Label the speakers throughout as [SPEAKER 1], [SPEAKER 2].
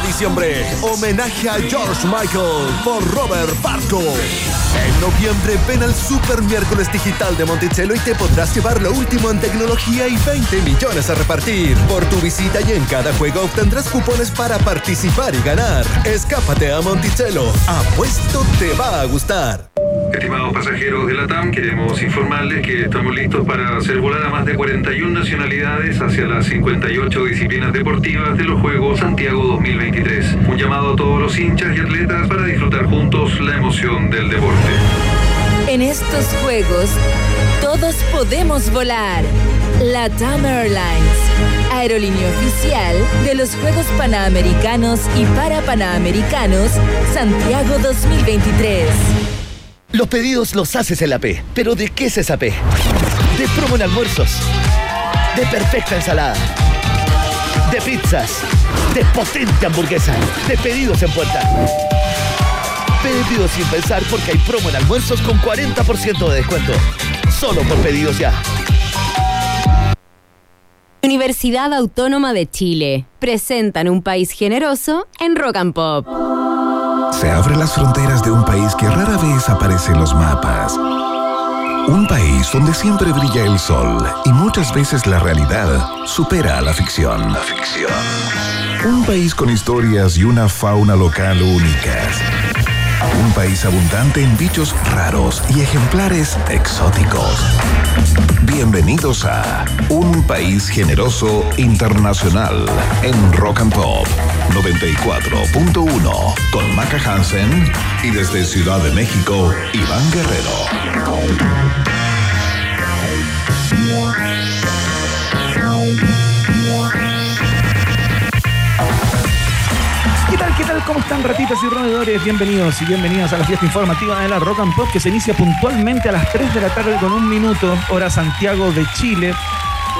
[SPEAKER 1] diciembre, homenaje a George Michael por Robert Barco. En noviembre ven al Super Miércoles Digital de Monticello y te podrás llevar lo último en tecnología y 20 millones a repartir. Por tu visita y en cada juego obtendrás cupones para participar y ganar. Escápate a Monticello. Apuesto te va a gustar.
[SPEAKER 2] Estimados pasajeros de la TAM, queremos informarles que estamos listos para hacer volar a más de 41 nacionalidades hacia las 58 disciplinas deportivas de los Juegos Santiago 2023. Un llamado a todos los hinchas y atletas para disfrutar juntos la emoción del deporte.
[SPEAKER 3] En estos Juegos, todos podemos volar. La TAM Airlines, aerolínea oficial de los Juegos Panamericanos y para Panamericanos Santiago 2023.
[SPEAKER 4] Los pedidos los haces en la P. ¿Pero de qué es esa P? De promo en almuerzos. De perfecta ensalada. De pizzas. De potente hamburguesa. De pedidos en puerta. Pedidos sin pensar porque hay promo en almuerzos con 40% de descuento. Solo por pedidos ya.
[SPEAKER 5] Universidad Autónoma de Chile. Presentan un país generoso en Rock and Pop.
[SPEAKER 6] Se abren las fronteras de un país que rara vez aparece en los mapas. Un país donde siempre brilla el sol y muchas veces la realidad supera a la ficción. La ficción. Un país con historias y una fauna local únicas. Un país abundante en bichos raros y ejemplares exóticos. Bienvenidos a Un País Generoso Internacional en Rock and Pop 94.1 con Maca Hansen y desde Ciudad de México, Iván Guerrero.
[SPEAKER 7] ¿Cómo están ratitas y roedores? Bienvenidos y bienvenidas a la fiesta informativa de la Rock and Pop que se inicia puntualmente a las 3 de la tarde con un minuto, hora Santiago de Chile.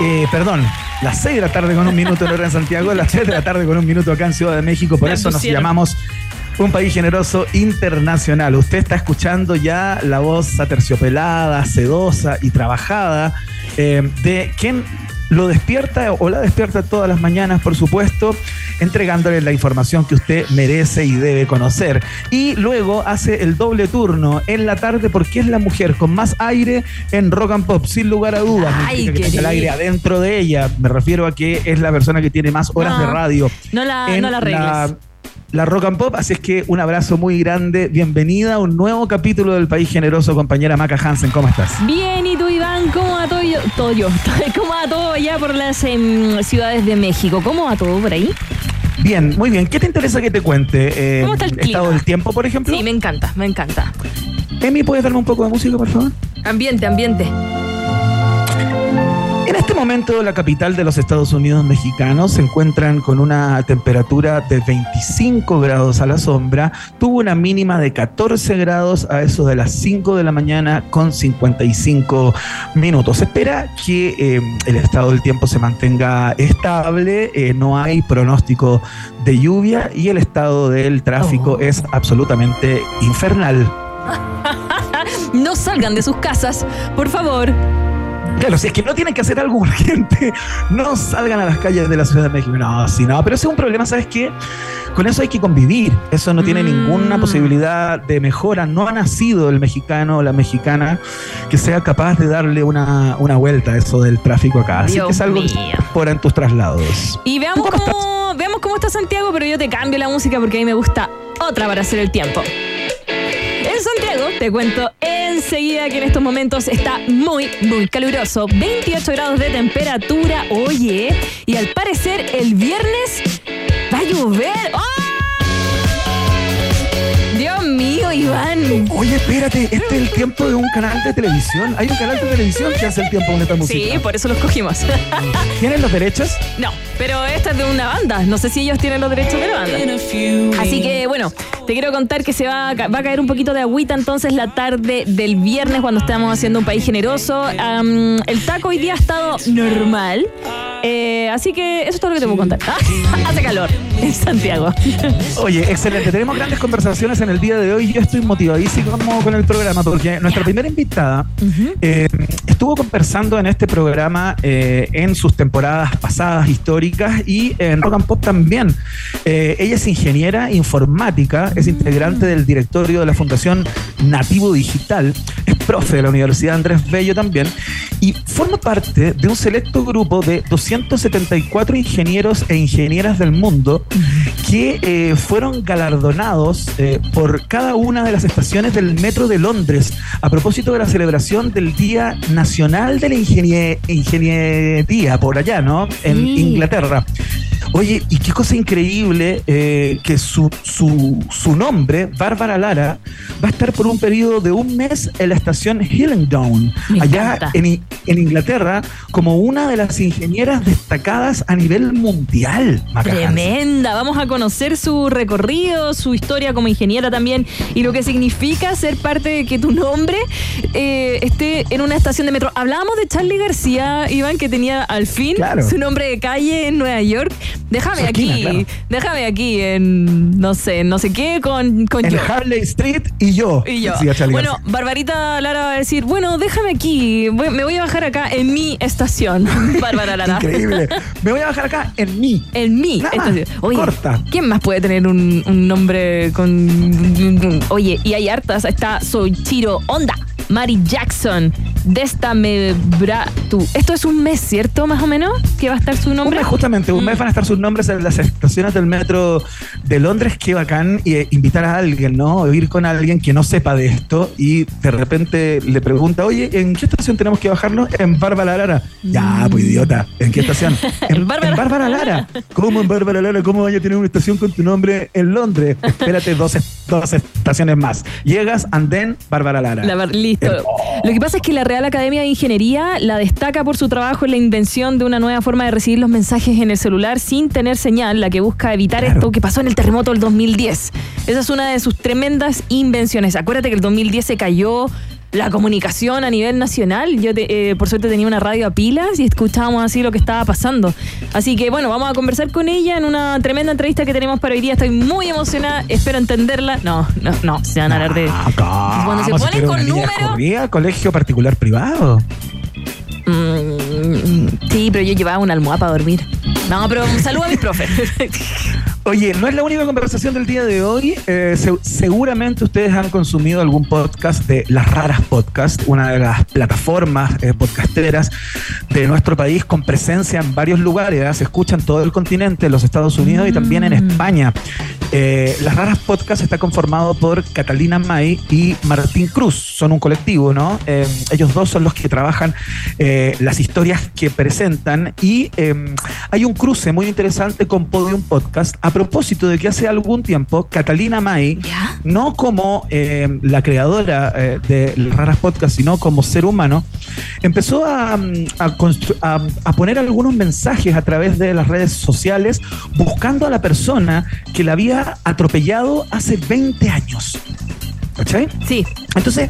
[SPEAKER 7] Eh, perdón, las 6 de la tarde con un minuto en hora en Santiago, las 3 de la tarde con un minuto acá en Ciudad de México. Por eso nos llamamos un país generoso internacional. Usted está escuchando ya la voz aterciopelada, sedosa y trabajada eh, de quien lo despierta o la despierta todas las mañanas, por supuesto, entregándole la información que usted merece y debe conocer. Y luego hace el doble turno en la tarde porque es la mujer con más aire en rock and pop, sin lugar a dudas.
[SPEAKER 8] Ay,
[SPEAKER 7] que el aire adentro de ella. Me refiero a que es la persona que tiene más horas
[SPEAKER 8] No,
[SPEAKER 7] de radio.
[SPEAKER 8] No la,
[SPEAKER 7] en
[SPEAKER 8] no la
[SPEAKER 7] la, la Rock and Pop, así es que un abrazo muy grande. Bienvenida a un nuevo capítulo del País Generoso, compañera Maca Hansen. ¿Cómo estás?
[SPEAKER 8] Bien, ¿y tú, Iván? ¿Cómo va todo? yo- todo yo? ¿Cómo va todo allá por las em, ciudades de México? ¿Cómo va todo por ahí?
[SPEAKER 7] Bien, muy bien. ¿Qué te interesa que te cuente? Eh,
[SPEAKER 8] ¿Cómo está el clima?
[SPEAKER 7] ¿Estado del tiempo, por ejemplo?
[SPEAKER 8] Sí, me encanta, me encanta.
[SPEAKER 7] Emi, ¿puedes darme un poco de música, por favor?
[SPEAKER 8] Ambiente, ambiente.
[SPEAKER 7] En este momento, la capital de los Estados Unidos mexicanos se encuentran con una temperatura de 25 grados a la sombra. Tuvo una mínima de 14 grados a eso de las 5 de la mañana con 55 minutos. Se espera que eh, el estado del tiempo se mantenga estable, eh, no hay pronóstico de lluvia y el estado del tráfico
[SPEAKER 8] Oh.
[SPEAKER 7] es absolutamente infernal.
[SPEAKER 8] No salgan de sus casas, por favor.
[SPEAKER 7] Claro, si es que no tienen que hacer algo urgente, no salgan a las calles de la Ciudad de México. No, sí, no, pero ese es un problema, ¿sabes qué? Con eso hay que convivir. Eso no tiene
[SPEAKER 8] Mm.
[SPEAKER 7] ninguna posibilidad de mejora. No ha nacido el mexicano o la mexicana que sea capaz de darle una, una vuelta a eso del tráfico acá. Así
[SPEAKER 8] Dios
[SPEAKER 7] que es algo
[SPEAKER 8] mío.
[SPEAKER 7] por en tus traslados.
[SPEAKER 8] Y veamos
[SPEAKER 7] ¿Tú cómo
[SPEAKER 8] cómo, veamos cómo está Santiago, pero yo te cambio la música porque a mí me gusta otra para hacer el tiempo. Te cuento enseguida que en estos momentos está muy, muy caluroso. 28 grados de temperatura, oye. Y al parecer el viernes va a llover. ¡Ah! Mío, Iván.
[SPEAKER 7] Oye, espérate, este es el tiempo de un canal de televisión. Hay un canal de televisión que hace el tiempo con esta música.
[SPEAKER 8] Sí, por eso los cogimos.
[SPEAKER 7] ¿Tienen los derechos?
[SPEAKER 8] No, pero esta es de una banda. No sé si ellos tienen los derechos de la banda. Así que bueno, te quiero contar que se va a, ca- va a caer un poquito de agüita entonces la tarde del viernes cuando estamos haciendo un país generoso. El taco hoy día ha estado normal. Eh, así que eso es todo lo que te puedo contar. Hace calor en Santiago.
[SPEAKER 7] Oye, excelente. Tenemos grandes conversaciones en el día de hoy yo estoy motivadísimo con el programa porque nuestra primera invitada eh, estuvo conversando en este programa eh, en sus temporadas pasadas históricas y en Rock and Pop también. Eh, ella es ingeniera informática, es integrante del directorio de la Fundación Nativo Digital, es profe de la Universidad Andrés Bello también y forma parte de un selecto grupo de 274 ingenieros e ingenieras del mundo que fueron galardonados por cada una de las estaciones del Metro de Londres a propósito de la celebración del Día Nacional de la Ingeniería por allá, ¿no? En Inglaterra. Oye, y qué cosa increíble eh, que su, su, su, nombre, Bárbara Lara, va a estar por un periodo de un mes en la estación Hillingdon, allá en, en, Inglaterra, como una de las ingenieras destacadas a nivel mundial.
[SPEAKER 8] Tremenda, vamos a conocer su recorrido, su historia como ingeniera también y lo que significa ser parte de que tu nombre eh, esté en una estación de metro. Hablábamos de Charlie García, Iván, que tenía al fin su nombre de calle en Nueva York. Déjame aquí, déjame aquí en no sé, no sé qué con, con
[SPEAKER 7] en Harley Street y yo.
[SPEAKER 8] Y yo. Bueno, Barbarita Lara va a decir, bueno, déjame aquí, me voy a bajar acá en mi estación. Bárbara Lara.
[SPEAKER 7] Increíble. Me voy a bajar acá en mi.
[SPEAKER 8] En mi estación. Oye, Corta. ¿quién más puede tener un, un nombre con. Oye, y hay hartas. Está Soichiro Onda. Mari Jackson, Destame Bratu. Esto es un mes, ¿cierto? Más o menos, que va a estar su nombre.
[SPEAKER 7] justamente, un mes mm. van a estar sus nombres en las estaciones del metro de Londres. Qué bacán y, eh, invitar a alguien, ¿no? O ir con alguien que no sepa de esto y de repente le pregunta, oye, ¿en qué estación tenemos que bajarnos? En Bárbara Lara. Ya, pues mm. idiota, ¿en qué estación? En, Bárbara. Lara. ¿Cómo en Bárbara Lara? ¿Cómo vaya a tener una estación con tu nombre en Londres? Espérate dos, dos estaciones más. Llegas, and then Bárbara Lara.
[SPEAKER 8] Listo. Lo que pasa es que la Real Academia de Ingeniería la destaca por su trabajo en la invención de una nueva forma de recibir los mensajes en el celular sin tener señal, la que busca evitar esto que pasó en el terremoto del 2010. Esa es una de sus tremendas invenciones. Acuérdate que el 2010 se cayó la comunicación a nivel nacional. Yo, eh, por suerte, tenía una radio a pilas y escuchábamos así lo que estaba pasando. Así que, bueno, vamos a conversar con ella en una tremenda entrevista que tenemos para hoy día. Estoy muy emocionada, espero entenderla. No, no, no, se van a hablar de.
[SPEAKER 7] Cuando se ponen con números. colegio particular privado?
[SPEAKER 8] Mm, sí, pero yo llevaba una almohada para dormir. No, pero saludo a mis profes.
[SPEAKER 7] Oye, no es la única conversación del día de hoy. Eh, seguramente ustedes han consumido algún podcast de Las Raras Podcast, una de las plataformas eh, podcasteras de nuestro país con presencia en varios lugares. Se escuchan todo el continente, en los Estados Unidos y también en mm. España. Las Raras Podcast está conformado por Catalina May y Martín Cruz. Son un colectivo, ¿no? ellos dos son los que trabajan las historias que presentan y hay un cruce muy interesante con Podium Podcast propósito de que hace algún tiempo Catalina May, no como eh, la creadora eh, de Raras Podcast, sino como ser humano, empezó a, a, poner algunos mensajes a través de las redes sociales buscando a la persona que la había atropellado hace 20 años. ¿Cachai?
[SPEAKER 8] Sí.
[SPEAKER 7] Entonces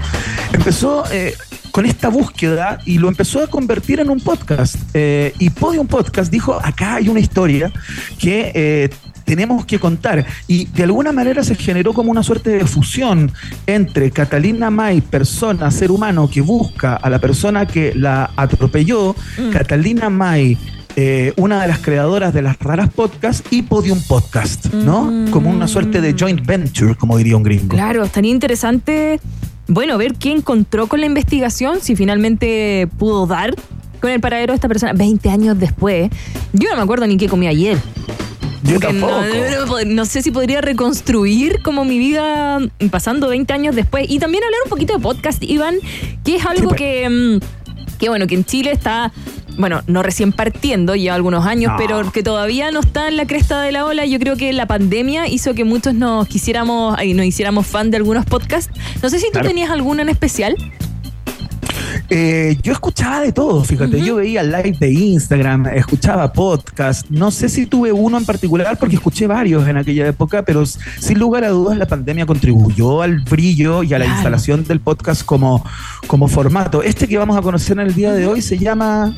[SPEAKER 7] empezó eh, con esta búsqueda y lo empezó a convertir en un podcast. y Podium Podcast dijo, acá hay una historia que tenemos que contar. Y de alguna manera se generó como una suerte de fusión entre Catalina May, persona, ser humano que busca a la persona que la atropelló, mm. Catalina May. Eh, una de las creadoras de las raras podcasts y Podium Podcast, ¿no? Mm. Como una suerte de joint venture, como diría un gringo.
[SPEAKER 8] Claro, estaría interesante, bueno, ver qué encontró con la investigación, si finalmente pudo dar con el paradero de esta persona 20 años después. Yo no me acuerdo ni qué comí ayer. No, sé si podría reconstruir como mi vida pasando 20 años después. Y también hablar un poquito de podcast, Iván, que es algo pues. que, mm, que, bueno, que en Chile está bueno, no recién partiendo, lleva algunos años, pero que todavía no está en la cresta de la ola. Yo creo que la pandemia hizo que muchos nos quisiéramos, y nos hiciéramos fan de algunos podcasts. No sé si tú tenías alguno en especial.
[SPEAKER 7] Eh, yo escuchaba de todo, fíjate, yo veía live de Instagram, escuchaba podcast, no sé si tuve uno en particular porque escuché varios en aquella época, pero sin lugar a dudas la pandemia contribuyó al brillo y a la instalación del podcast como, como formato. Este que vamos a conocer en el día de hoy se llama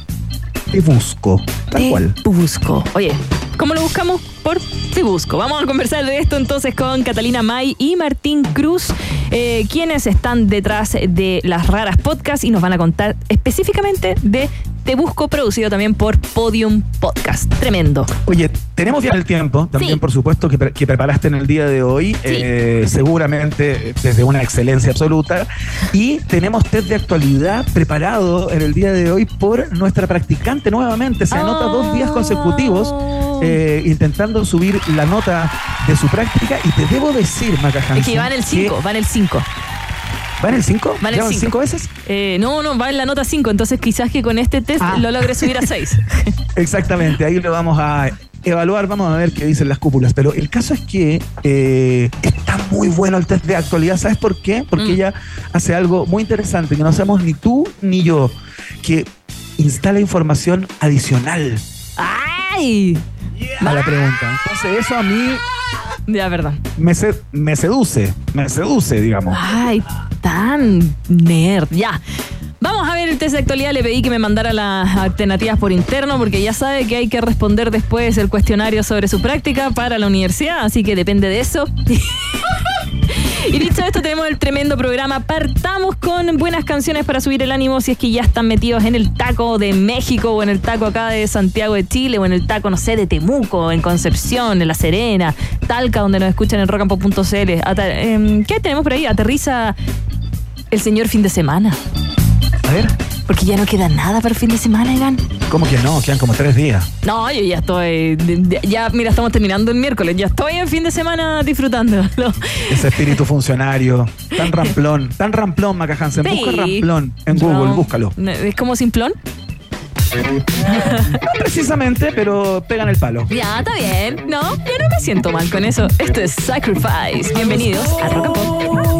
[SPEAKER 7] Te Busco, tal cual.
[SPEAKER 8] Busco. Oye, ¿Cómo lo buscamos? Por Te Busco. Vamos a conversar de esto entonces con Catalina May y Martín Cruz, eh, quienes están detrás de las raras podcasts y nos van a contar específicamente de Te Busco, producido también por Podium Podcast. Tremendo.
[SPEAKER 7] Oye, tenemos ya el tiempo, también
[SPEAKER 8] Sí.
[SPEAKER 7] por supuesto, que, pre- que preparaste en el día de hoy, eh, seguramente desde una excelencia absoluta. Y tenemos test de actualidad preparado en el día de hoy por nuestra practicante nuevamente. Se anota dos días consecutivos
[SPEAKER 8] Oh.
[SPEAKER 7] eh, intentando subir la nota de su práctica. Y te debo decir, Maca
[SPEAKER 8] Es
[SPEAKER 7] Hansen,
[SPEAKER 8] que va en el 5, va en el 5.
[SPEAKER 7] ¿Va en el 5?
[SPEAKER 8] Va en el cinco.
[SPEAKER 7] cinco veces?
[SPEAKER 8] Eh, no, no, va en la nota 5, entonces quizás que con este test
[SPEAKER 7] Ah.
[SPEAKER 8] lo logre subir a 6.
[SPEAKER 7] Exactamente, ahí lo vamos a evaluar, vamos a ver qué dicen las cúpulas. Pero el caso es que eh, está muy bueno el test de actualidad. ¿Sabes por qué? Porque
[SPEAKER 8] Mm.
[SPEAKER 7] ella hace algo muy interesante que no hacemos ni tú ni yo, que instala información adicional
[SPEAKER 8] ¡Ay!
[SPEAKER 7] a la pregunta. Entonces eso a mí
[SPEAKER 8] Ya, verdad.
[SPEAKER 7] me, se- me seduce, me seduce, digamos.
[SPEAKER 8] Ay, tan nerd. Ya. Vamos a ver el test de actualidad. Le pedí que me mandara las alternativas por interno porque ya sabe que hay que responder después el cuestionario sobre su práctica para la universidad, así que depende de eso. Y dicho esto, tenemos el tremendo programa. Partamos con buenas canciones para subir el ánimo si es que ya están metidos en el taco de México o en el taco acá de Santiago de Chile o en el taco, no sé, de Temuco, en Concepción, en La Serena, Talca, donde nos escuchan en rockandpop.cl. Ata- em, ¿Qué tenemos por ahí? Aterriza el señor fin de semana.
[SPEAKER 7] A ver,
[SPEAKER 8] Porque ya no queda nada para el fin de semana, Iván.
[SPEAKER 7] ¿cómo que no? Quedan como tres días.
[SPEAKER 8] No, yo ya estoy. Ya, mira, estamos terminando el miércoles. Ya estoy en fin de semana disfrutándolo.
[SPEAKER 7] Ese espíritu funcionario, tan ramplón, tan ramplón, Maca Hansen. Busca ramplón en Google, búscalo.
[SPEAKER 8] ¿Es como simplón?
[SPEAKER 7] No precisamente, pero pegan el palo.
[SPEAKER 8] Ya, está bien. No, yo no me siento mal con eso. Esto es Sacrifice. Bienvenidos a Rock and Pop.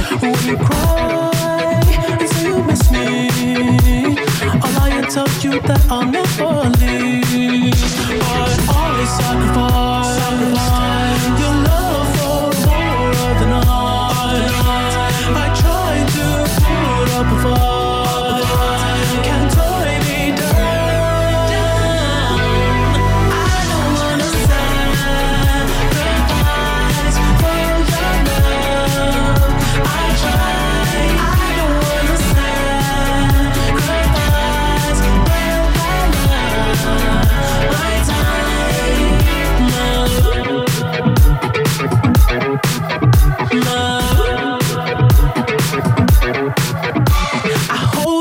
[SPEAKER 9] that I'll never leave. But always sacrifice. sacrifice.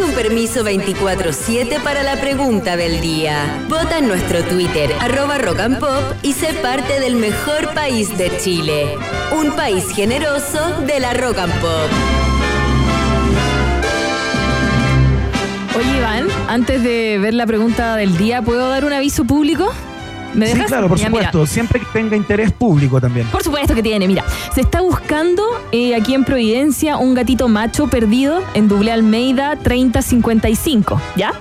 [SPEAKER 3] un permiso 24-7 para la pregunta del día. Vota en nuestro Twitter, arroba rock and pop, y sé parte del mejor país de Chile. Un país generoso de la rock and pop.
[SPEAKER 8] Oye, Iván, antes de ver la pregunta del día, ¿puedo dar un aviso público? ¿Me
[SPEAKER 7] Sí, claro, por
[SPEAKER 8] mira.
[SPEAKER 7] supuesto. Siempre que tenga interés público también.
[SPEAKER 8] Por supuesto que tiene, mira. Se está buscando eh, aquí en Providencia un gatito macho perdido en Dublé Almeida 3055, ¿ya?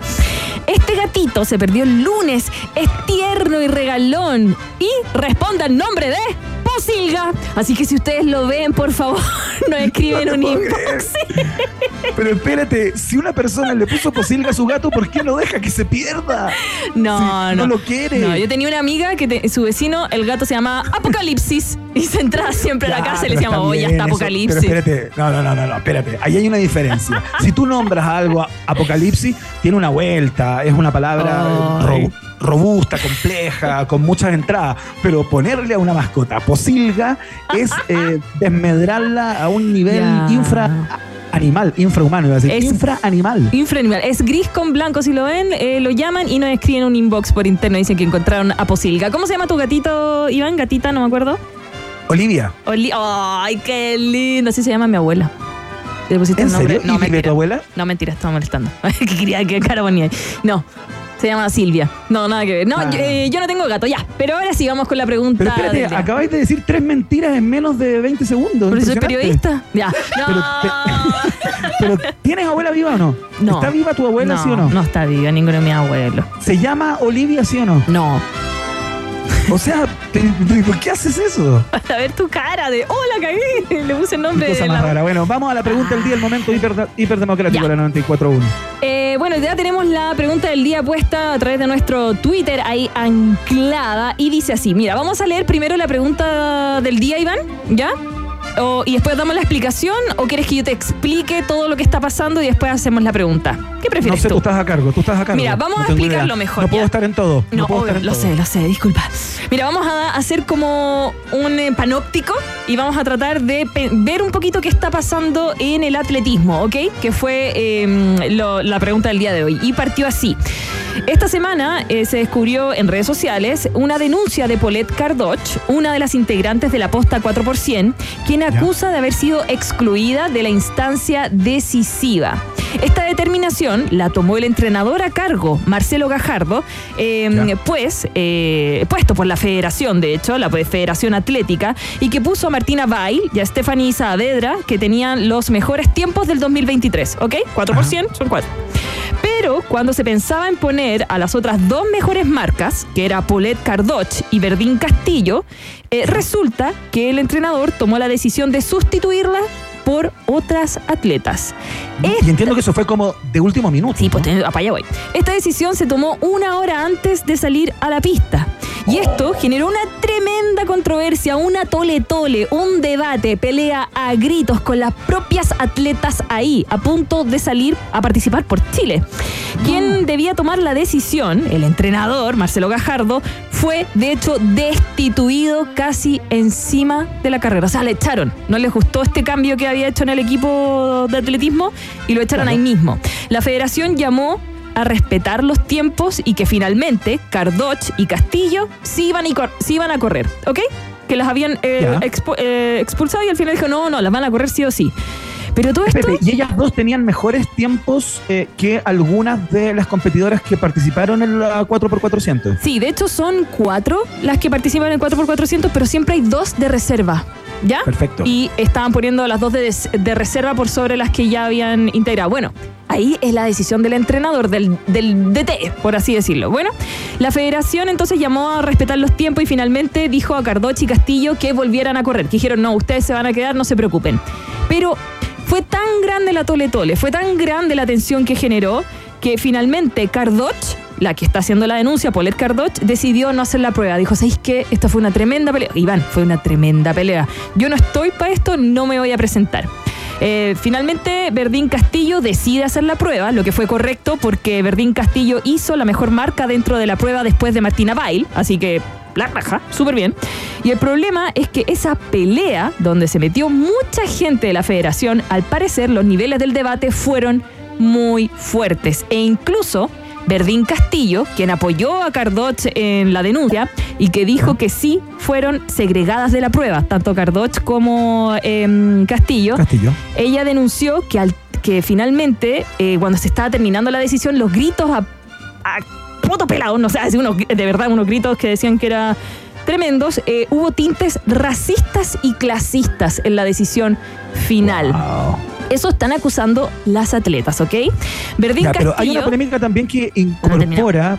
[SPEAKER 8] Este gatito se perdió el lunes, es tierno y regalón y responde al nombre de Posilga. Así que si ustedes lo ven, por favor, nos escriben
[SPEAKER 7] No
[SPEAKER 8] un inbox.
[SPEAKER 7] Pero espérate, si una persona le puso posilga a su gato, ¿por qué no deja que se pierda?
[SPEAKER 8] No,
[SPEAKER 7] Si
[SPEAKER 8] no.
[SPEAKER 7] no lo quiere.
[SPEAKER 8] No, yo tenía una amiga que te- su vecino, el gato se llama Apocalipsis y se entraba siempre a la casa y le decíamos, oye, está. Apocalipsis.
[SPEAKER 7] Pero espérate, no, no, no, no, no, espérate. Ahí hay una diferencia. Si tú nombras algo a- apocalipsis, tiene una vuelta, es una palabra
[SPEAKER 8] Ay.
[SPEAKER 7] ro- robusta, compleja, con muchas entradas. Pero ponerle a una mascota posilga es eh, desmedrarla a un nivel infra animal, infrahumano, iba a decir.
[SPEAKER 8] Es-
[SPEAKER 7] infraanimal.
[SPEAKER 8] Infraanimal. Es gris con blanco, si lo ven, eh, lo llaman y nos escriben un inbox por interno. Dicen que encontraron a Posilga. ¿Cómo se llama tu gatito, Iván? Gatita, no me acuerdo.
[SPEAKER 7] Olivia,
[SPEAKER 8] Oli- ¡Ay, qué lindo! Así se llama mi abuela. ¿Le pusiste
[SPEAKER 7] ¿en
[SPEAKER 8] el nombre?
[SPEAKER 7] serio?
[SPEAKER 8] No,
[SPEAKER 7] ¿Y
[SPEAKER 8] mentira.
[SPEAKER 7] tu abuela?
[SPEAKER 8] No, mentira, estaba molestando. que quería que cara ponía. No, se llama Silvia. No, nada que ver. No, yo, eh, yo no tengo gato, ya. Pero ahora sí vamos con la pregunta.
[SPEAKER 7] Pero espérate,
[SPEAKER 8] del día.
[SPEAKER 7] acabáis de decir tres mentiras en menos de 20 segundos.
[SPEAKER 8] ¿Pero soy
[SPEAKER 7] Impresionante.
[SPEAKER 8] periodista? Ya. No.
[SPEAKER 7] Pero, ¿tienes abuela viva o no?
[SPEAKER 8] No.
[SPEAKER 7] ¿Está viva tu abuela, sí o no?
[SPEAKER 8] No está viva, ninguno de mis abuelos.
[SPEAKER 7] ¿Se llama Olivia, sí o no?
[SPEAKER 8] No.
[SPEAKER 7] O sea, ¿por qué haces eso?
[SPEAKER 8] Para ver tu cara de, oh, la cagué. Le puse el nombre
[SPEAKER 7] Qué cosa
[SPEAKER 8] de
[SPEAKER 7] más
[SPEAKER 8] la...
[SPEAKER 7] rara. Bueno, vamos a la pregunta del día, el momento hiper, hiperdemocrático de la 94.1.
[SPEAKER 8] Eh, bueno, ya tenemos la pregunta del día puesta a través de nuestro Twitter ahí anclada y dice así, mira, vamos a leer primero la pregunta del día, Iván, ¿ya? O- y después damos la explicación o quieres que yo te explique todo lo que está pasando y después hacemos la pregunta. ¿Qué
[SPEAKER 7] No
[SPEAKER 8] prefieres
[SPEAKER 7] sé, tú
[SPEAKER 8] tú?
[SPEAKER 7] estás a cargo, tú estás a cargo.
[SPEAKER 8] Mira, vamos
[SPEAKER 7] No
[SPEAKER 8] a explicarlo mejor,
[SPEAKER 7] No puedo estar en todo. No,
[SPEAKER 8] No,
[SPEAKER 7] puedo
[SPEAKER 8] obvio,
[SPEAKER 7] estar en
[SPEAKER 8] lo
[SPEAKER 7] todo.
[SPEAKER 8] sé, lo sé, disculpa. Mira, vamos a hacer como un eh, panóptico y vamos a tratar de ver un poquito qué está pasando en el atletismo, ¿ok? Que fue eh, lo- la pregunta del día de hoy. Y partió así. Esta semana eh, se descubrió en redes sociales una denuncia de Paulette Cardoch, una de las integrantes de la posta 4%, quien acusa de haber sido excluida de la instancia decisiva. Esta determinación la tomó el entrenador a cargo, Marcelo Gajardo, eh,
[SPEAKER 7] Ya.
[SPEAKER 8] pues, eh, puesto por la federación, de hecho, la Federación Atlética, y que puso a Martina Bail y a Stephanie Saavedra, que tenían los mejores tiempos del 2023, ¿ok? 4% son 4. Pero cuando se pensaba en poner a las otras dos mejores marcas, que era Paulette Cardoch y Verdín Castillo, eh, resulta que el entrenador tomó la decisión de sustituirla por otras atletas.
[SPEAKER 7] Y entiendo que eso fue como de último minuto.
[SPEAKER 8] Sí, pues
[SPEAKER 7] ¿no?
[SPEAKER 8] para allá voy. Esta decisión se tomó una hora antes de salir a la pista. Y esto generó una tremenda controversia, una tole tole, un debate, pelea a gritos con las propias atletas ahí, a punto de salir a participar por Chile. Quien debía tomar la decisión, el entrenador, Marcelo Gajardo, fue de hecho destituido casi encima de la carrera. O sea, le echaron. No les gustó este cambio que había hecho en el equipo de atletismo y lo echaron
[SPEAKER 7] Claro.
[SPEAKER 8] ahí mismo. La federación llamó a respetar los tiempos y que finalmente Cardoch y Castillo sí iban, y sí iban a correr, ¿ok? Que las habían eh, expu- eh, expulsado y al final dijo, no, no, las van a correr sí o sí. Pero todo esto...
[SPEAKER 7] Y ellas dos tenían mejores tiempos eh, que algunas de las competidoras que participaron en la 4x400.
[SPEAKER 8] Sí, de hecho son cuatro las que participan en el 4x400, pero siempre hay dos de reserva. ¿Ya?
[SPEAKER 7] Perfecto.
[SPEAKER 8] Y estaban poniendo las dos de, de reserva por sobre las que ya habían integrado. Bueno, ahí es la decisión del entrenador, del, del DT, por así decirlo. Bueno, la federación entonces llamó a respetar los tiempos y finalmente dijo a Cardochi y Castillo que volvieran a correr. Que dijeron, no, ustedes se van a quedar, no se preocupen. Pero fue tan grande la tole tole, fue tan grande la tensión que generó que finalmente Cardoch, la que está haciendo la denuncia, Paulette Cardoch, decidió no hacer la prueba. Dijo, ¿sabéis qué? Esta fue una tremenda pelea. Iván, fue una tremenda pelea. Yo no estoy para esto, no me voy a presentar. Eh, finalmente, Verdín Castillo decide hacer la prueba, lo que fue correcto porque Verdín Castillo hizo la mejor marca dentro de la prueba después de Martina Bail, así que la raja, súper bien. Y el problema es que esa pelea, donde se metió mucha gente de la federación, al parecer los niveles del debate fueron muy fuertes. E incluso Verdín Castillo, quien apoyó a Cardoch en la denuncia y que dijo que sí fueron segregadas de la prueba, tanto Cardoch como em, Castillo.
[SPEAKER 7] Castillo.
[SPEAKER 8] Ella denunció que, al, que finalmente, eh, cuando se estaba terminando la decisión, los gritos a, a poto pelado, no sé, así unos- de verdad, unos gritos que decían que era tremendos, eh, hubo tintes racistas y clasistas en la decisión final.
[SPEAKER 7] Wow.
[SPEAKER 8] Eso están acusando las atletas, ¿ok? Verdín
[SPEAKER 7] Ya, pero hay
[SPEAKER 8] Castillo.
[SPEAKER 7] una polémica también que incorpora.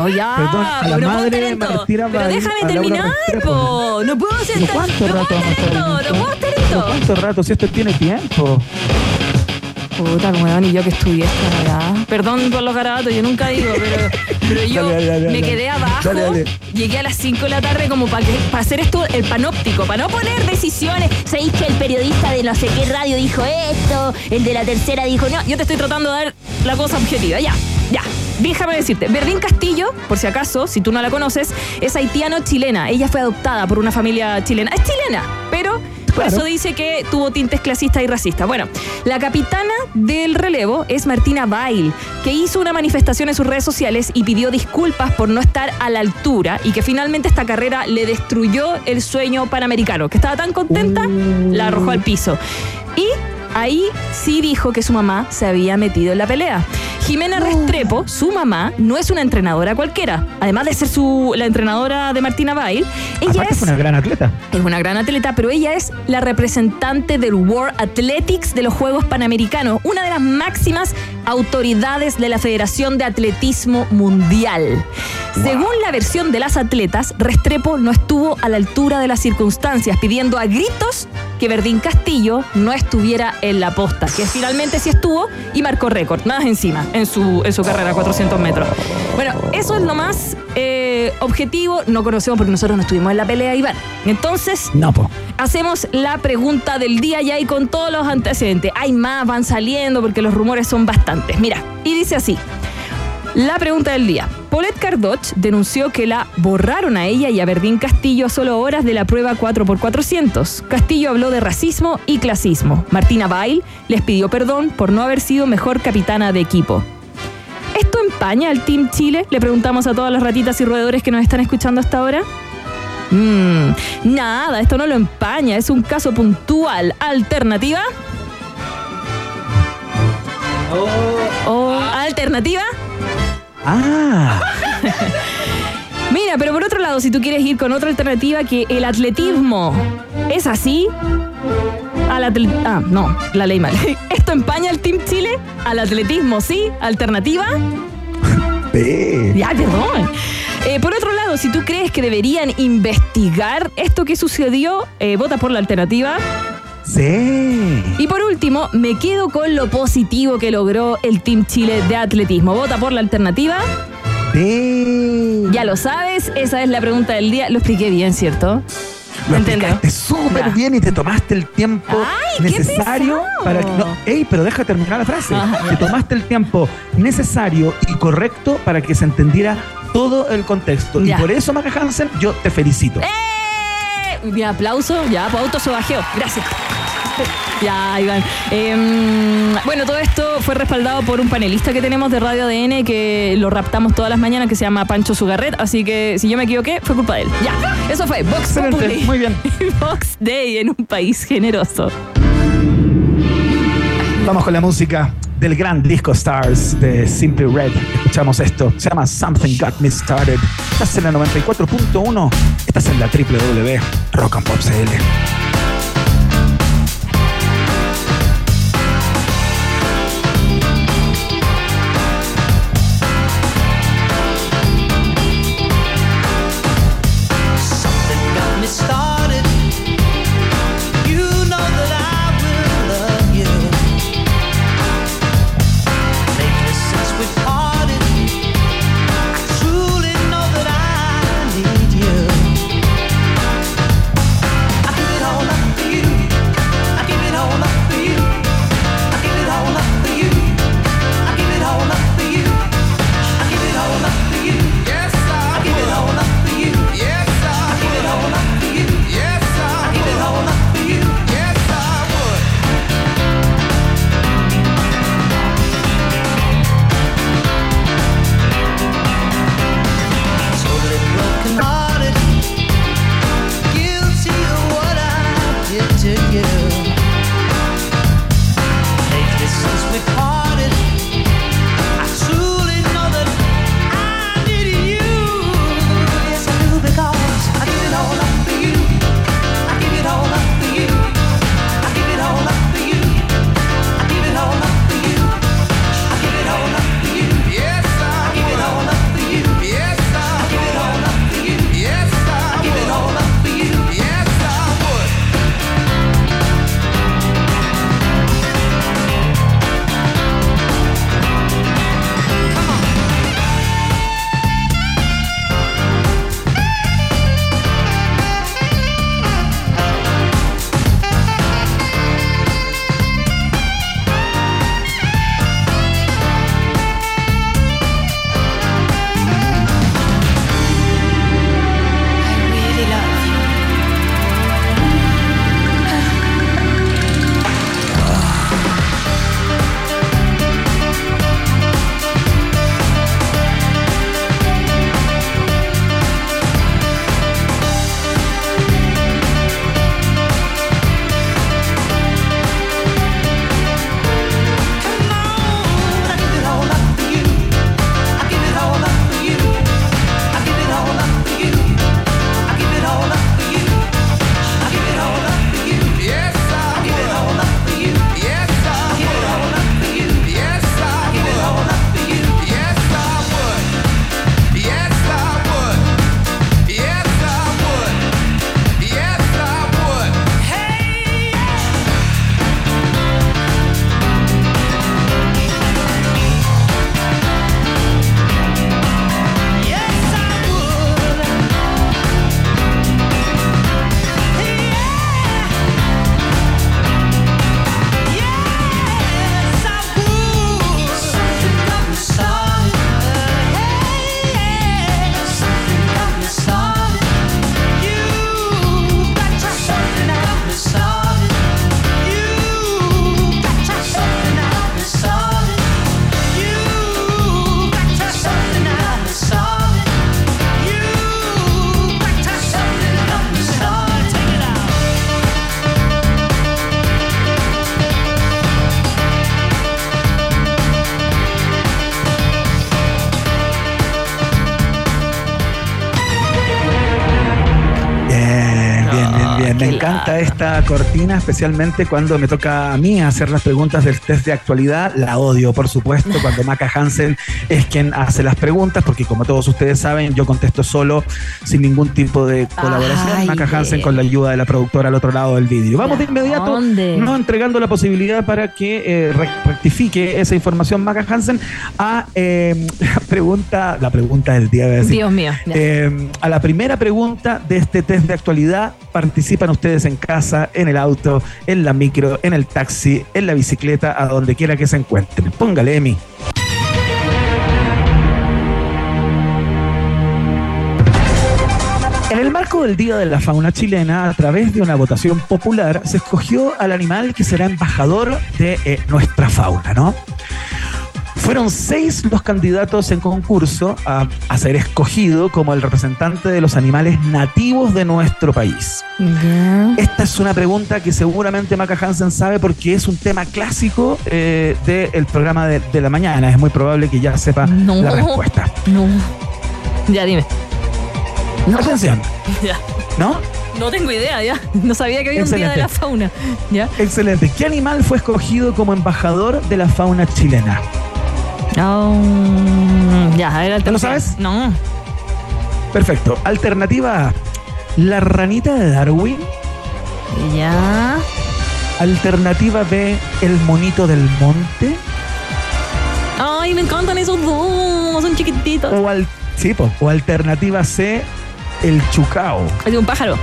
[SPEAKER 8] Oh, ya,
[SPEAKER 7] Perdón, a la
[SPEAKER 8] pero
[SPEAKER 7] madre
[SPEAKER 8] estar
[SPEAKER 7] de
[SPEAKER 8] Pero
[SPEAKER 7] Bail,
[SPEAKER 8] déjame terminar, po. No puedo hacer
[SPEAKER 7] ¿Pero
[SPEAKER 8] esto.
[SPEAKER 7] cuánto
[SPEAKER 8] No
[SPEAKER 7] rato
[SPEAKER 8] puedo estar
[SPEAKER 7] estar en
[SPEAKER 8] no puedo estar en
[SPEAKER 7] ¿Pero
[SPEAKER 8] todo.
[SPEAKER 7] ¿Cuánto rato? Si esto tiene tiempo.
[SPEAKER 8] Puta, weón, y yo que estudié esta weá. Perdón por los garabatos, yo nunca digo, pero, pero yo
[SPEAKER 7] Dale, dale, dale,
[SPEAKER 8] me
[SPEAKER 7] dale.
[SPEAKER 8] quedé abajo.
[SPEAKER 7] Dale, dale.
[SPEAKER 8] Llegué a las 5 de la tarde como para hacer esto, el panóptico, para no poner decisiones.
[SPEAKER 10] ¿Sabéis que el periodista de no sé qué radio dijo esto? El de la tercera dijo no.
[SPEAKER 8] Yo te estoy tratando de dar la cosa objetiva, ya, ya. Déjame decirte, Verdín Castillo, por si acaso, si tú no la conoces, es haitiano-chilena. Ella fue adoptada por una familia chilena. Es chilena, pero por
[SPEAKER 7] Claro.
[SPEAKER 8] eso dice que tuvo tintes clasistas y racistas. Bueno, la capitana del relevo es Martina Bail, que hizo una manifestación en sus redes sociales y pidió disculpas por no estar a la altura y que finalmente esta carrera le destruyó el sueño panamericano, que estaba tan contenta, la arrojó al piso. Y ahí sí dijo que su mamá se había metido en la pelea. Jimena Restrepo, su mamá, no es una entrenadora cualquiera. Además de ser su, la entrenadora de Martina Bail, ella
[SPEAKER 7] Aparte
[SPEAKER 8] es
[SPEAKER 7] una gran atleta.
[SPEAKER 8] es una gran atleta, pero ella es la representante del World Athletics de los Juegos Panamericanos, una de las máximas autoridades de la Federación de Atletismo Mundial. Según la versión de las atletas, Restrepo no estuvo a la altura de las circunstancias, pidiendo a gritos que Verdín Castillo no estuviera en la posta, que finalmente sí estuvo y marcó récord, más encima, en su, en su carrera 400 metros. Bueno, eso es lo más eh, objetivo, no conocemos porque nosotros no estuvimos en la pelea, Iván. Entonces,
[SPEAKER 7] No, po.
[SPEAKER 8] hacemos la pregunta del día ya y con todos los antecedentes. Hay más, van saliendo porque los rumores son bastantes. Mira, y dice así. La pregunta del día. Paulette Cardoch denunció que la borraron a ella y a Verdín Castillo a solo horas de la prueba 4x400. Castillo habló de racismo y clasismo. Martina Bail les pidió perdón por no haber sido mejor capitana de equipo. ¿Esto empaña al Team Chile? Le preguntamos a todas las ratitas y roedores que nos están escuchando hasta ahora. Mm, nada, esto no lo empaña, es un caso puntual. Alternativa. O alternativa.
[SPEAKER 7] Ah,
[SPEAKER 8] Mira, pero por otro lado, si tú quieres ir con otra alternativa que el atletismo es así. Al ah, no, la ley mal. ¿Esto empaña al Team Chile? Al atletismo, sí. Alternativa. Ya, perdón. Eh, por otro lado, si tú crees que deberían investigar esto que sucedió, eh, vota por la alternativa.
[SPEAKER 7] Sí.
[SPEAKER 8] Y por último, me quedo con lo positivo que logró el Team Chile de atletismo. Vota por la alternativa.
[SPEAKER 7] Ve.
[SPEAKER 8] Ya lo sabes, esa es la pregunta del día. Lo expliqué bien, ¿cierto?
[SPEAKER 7] Lo explicaste súper bien y te tomaste el tiempo
[SPEAKER 8] Ay,
[SPEAKER 7] necesario para que. No, ey, pero deja terminar la frase.
[SPEAKER 8] Ajá.
[SPEAKER 7] Te tomaste el tiempo necesario y correcto para que se entendiera todo el contexto.
[SPEAKER 8] Ya.
[SPEAKER 7] Y por eso, Maca Hansen, yo te felicito.
[SPEAKER 8] ¡Eh! Mi aplauso, ya, por autosobajeo. Gracias. Ya, Iván. Em, bueno, todo esto fue respaldado por un panelista que tenemos de Radio ADN que lo raptamos todas las mañanas que se llama Pancho Sugarret. Así que si yo me equivoqué, fue culpa de él. Ya, eso fue Vox Populi.
[SPEAKER 7] muy bien.
[SPEAKER 8] Vox Day en un país generoso.
[SPEAKER 7] Vamos con la música del gran disco Stars de Simply Red. Escuchamos esto. Se llama Something Got Me Started. Estás en la 94.1. Estás en la www Rock and Pop CL. Esta cortina, especialmente cuando me toca a mí hacer las preguntas del test de actualidad. La odio, por supuesto, cuando Maca Hansen es quien hace las preguntas, porque como todos ustedes saben, yo contesto solo, sin ningún tipo de colaboración.
[SPEAKER 8] Ay,
[SPEAKER 7] Maca Hansen con la ayuda de la productora al otro lado del vídeo. Vamos de inmediato,
[SPEAKER 8] ¿Dónde?
[SPEAKER 7] no entregando la posibilidad para que eh, re- rectifique esa información Maca Hansen a eh, la pregunta, la pregunta del día de
[SPEAKER 8] Dios mío.
[SPEAKER 7] eh, a la primera pregunta de este test de actualidad, participan ustedes en casa, en el auto, en la micro, en el taxi, en la bicicleta, a donde quiera que se encuentren. Póngale, Emi. Marco del Día de la Fauna Chilena, a través de una votación popular, se escogió al animal que será embajador de eh, nuestra fauna, ¿no? Fueron seis los candidatos en concurso a, a ser escogido como el representante de los animales nativos de nuestro país. Esta es una pregunta que seguramente Maca Hansen sabe porque es un tema clásico eh, del programa de, de la mañana. Es muy probable que ya sepa
[SPEAKER 8] No.
[SPEAKER 7] la respuesta.
[SPEAKER 8] No. Ya, dime. No.
[SPEAKER 7] Atención,
[SPEAKER 8] Ya.
[SPEAKER 7] ¿no?
[SPEAKER 8] No tengo idea, ya. No sabía que había un día de la fauna. Ya.
[SPEAKER 7] Excelente. ¿Qué animal fue escogido como embajador de la fauna chilena?
[SPEAKER 8] Oh, ya, a ver,
[SPEAKER 7] ¿No lo sabes?
[SPEAKER 8] No.
[SPEAKER 7] Perfecto. Alternativa A, la ranita de Darwin.
[SPEAKER 8] Ya.
[SPEAKER 7] Alternativa B, el monito del monte.
[SPEAKER 8] Ay, me encantan esos dos. Son chiquititos.
[SPEAKER 7] O, al, sí, po. o alternativa C, el chucao.
[SPEAKER 8] Es de un pájaro.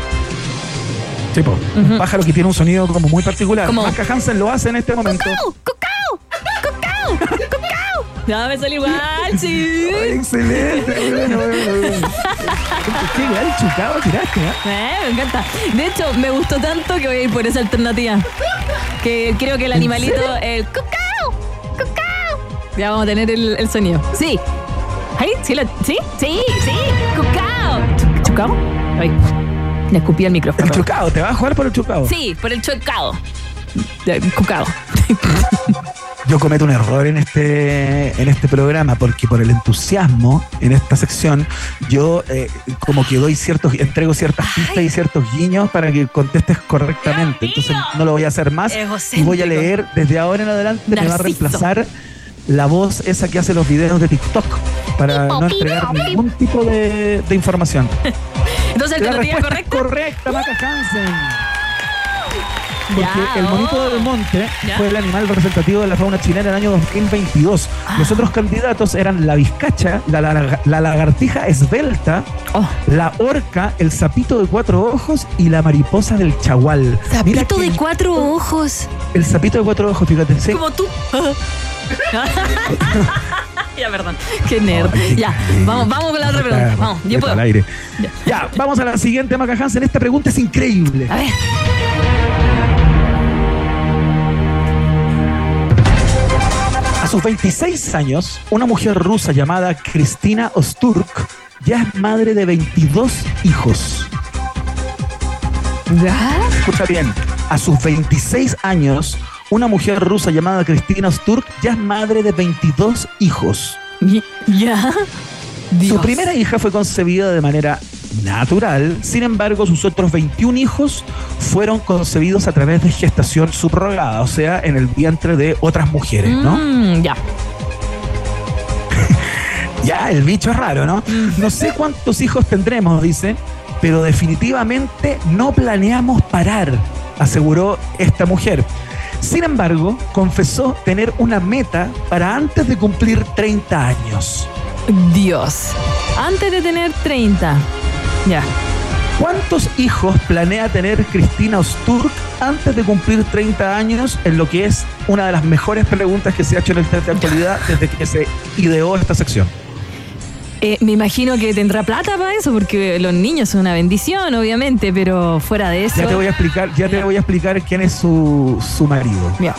[SPEAKER 7] Sí, po. Un pájaro que tiene un sonido como muy particular.
[SPEAKER 8] Como-
[SPEAKER 7] Hansen lo hace en este momento.
[SPEAKER 8] ¡Cocao! ¡Cocao! ¡Cocao! ¡Cocao! Ya me salió igual, sí.
[SPEAKER 7] Ay, excelente. bueno. Qué igual chucao tiraste, ¿eh?
[SPEAKER 8] Eh, me encanta. De hecho, me gustó tanto que voy a ir por esa alternativa. Que creo que el animalito, el cocao, cocao. Ya vamos a tener el, el sonido. Sí. ¿Sí? la- ¿Sí? Sí, sí. ¿Chucao? Ay, le escupí al micrófono.
[SPEAKER 7] El chucao, te vas a jugar por el chucao.
[SPEAKER 8] Sí, por el chucao. Ya, Cucao.
[SPEAKER 7] Yo cometo un error en este, en este programa porque por el entusiasmo en esta sección yo eh, como que doy ciertos, entrego ciertas pistas y ciertos guiños para que contestes correctamente. Entonces no lo voy a hacer más y voy a leer desde ahora en adelante me va a
[SPEAKER 8] Narciso.
[SPEAKER 7] reemplazar la voz esa que hace los videos de TikTok para no entregar ningún tipo de, de información.
[SPEAKER 8] Entonces,
[SPEAKER 7] La
[SPEAKER 8] alternativa
[SPEAKER 7] respuesta
[SPEAKER 8] correcta.
[SPEAKER 7] correcta, Maca Hansen. Porque
[SPEAKER 8] Ya,
[SPEAKER 7] el monito
[SPEAKER 8] oh.
[SPEAKER 7] del monte
[SPEAKER 8] Ya.
[SPEAKER 7] fue el animal representativo de la fauna chilena en el año 2022.
[SPEAKER 8] Ah.
[SPEAKER 7] Los otros candidatos eran la vizcacha, la, la- la lagartija esbelta,
[SPEAKER 8] Oh,
[SPEAKER 7] la orca, el sapito de cuatro ojos y la mariposa del chagual.
[SPEAKER 8] Sapito de cuatro ojos.
[SPEAKER 7] El sapito de cuatro ojos, fíjate. sí.
[SPEAKER 8] Como tú. ya, perdón. Qué nerd.
[SPEAKER 7] Ay,
[SPEAKER 8] ya,
[SPEAKER 7] qué-
[SPEAKER 8] vamos, vamos con la otra pregunta. Vamos, yo puedo.
[SPEAKER 7] al aire.
[SPEAKER 8] Ya.
[SPEAKER 7] Ya, vamos a la siguiente, Maca Hansen. Esta pregunta es increíble.
[SPEAKER 8] A ver.
[SPEAKER 7] A sus 26 años, una mujer rusa llamada Cristina Osturk ya es madre de 22 hijos.
[SPEAKER 8] ¿Ya?
[SPEAKER 7] Escucha bien, a sus 26 años, una mujer rusa llamada Cristina Osturk ya es madre de 22 hijos.
[SPEAKER 8] ¿Ya?
[SPEAKER 7] Su primera hija fue concebida de manera natural, sin embargo sus otros 21 hijos fueron concebidos a través de gestación subrogada, o sea, en el vientre de otras mujeres, ¿no?
[SPEAKER 8] Mm, ya.
[SPEAKER 7] Ya, el bicho es raro, ¿no? No sé cuántos hijos tendremos, dice, pero definitivamente no planeamos parar, aseguró esta mujer. Sin embargo, confesó tener una meta para antes de cumplir 30 años.
[SPEAKER 8] Dios. Antes de tener 30. Ya.
[SPEAKER 7] ¿Cuántos hijos planea tener Cristina Osturk antes de cumplir 30 años? En lo que es una de las mejores preguntas que se ha hecho en el test de actualidad desde que se ideó esta sección.
[SPEAKER 8] Eh, me imagino que tendrá plata para eso, porque los niños son una bendición, obviamente, pero fuera de eso.
[SPEAKER 7] Ya te voy a explicar, ya te voy a explicar quién es su, su marido.
[SPEAKER 8] Ya.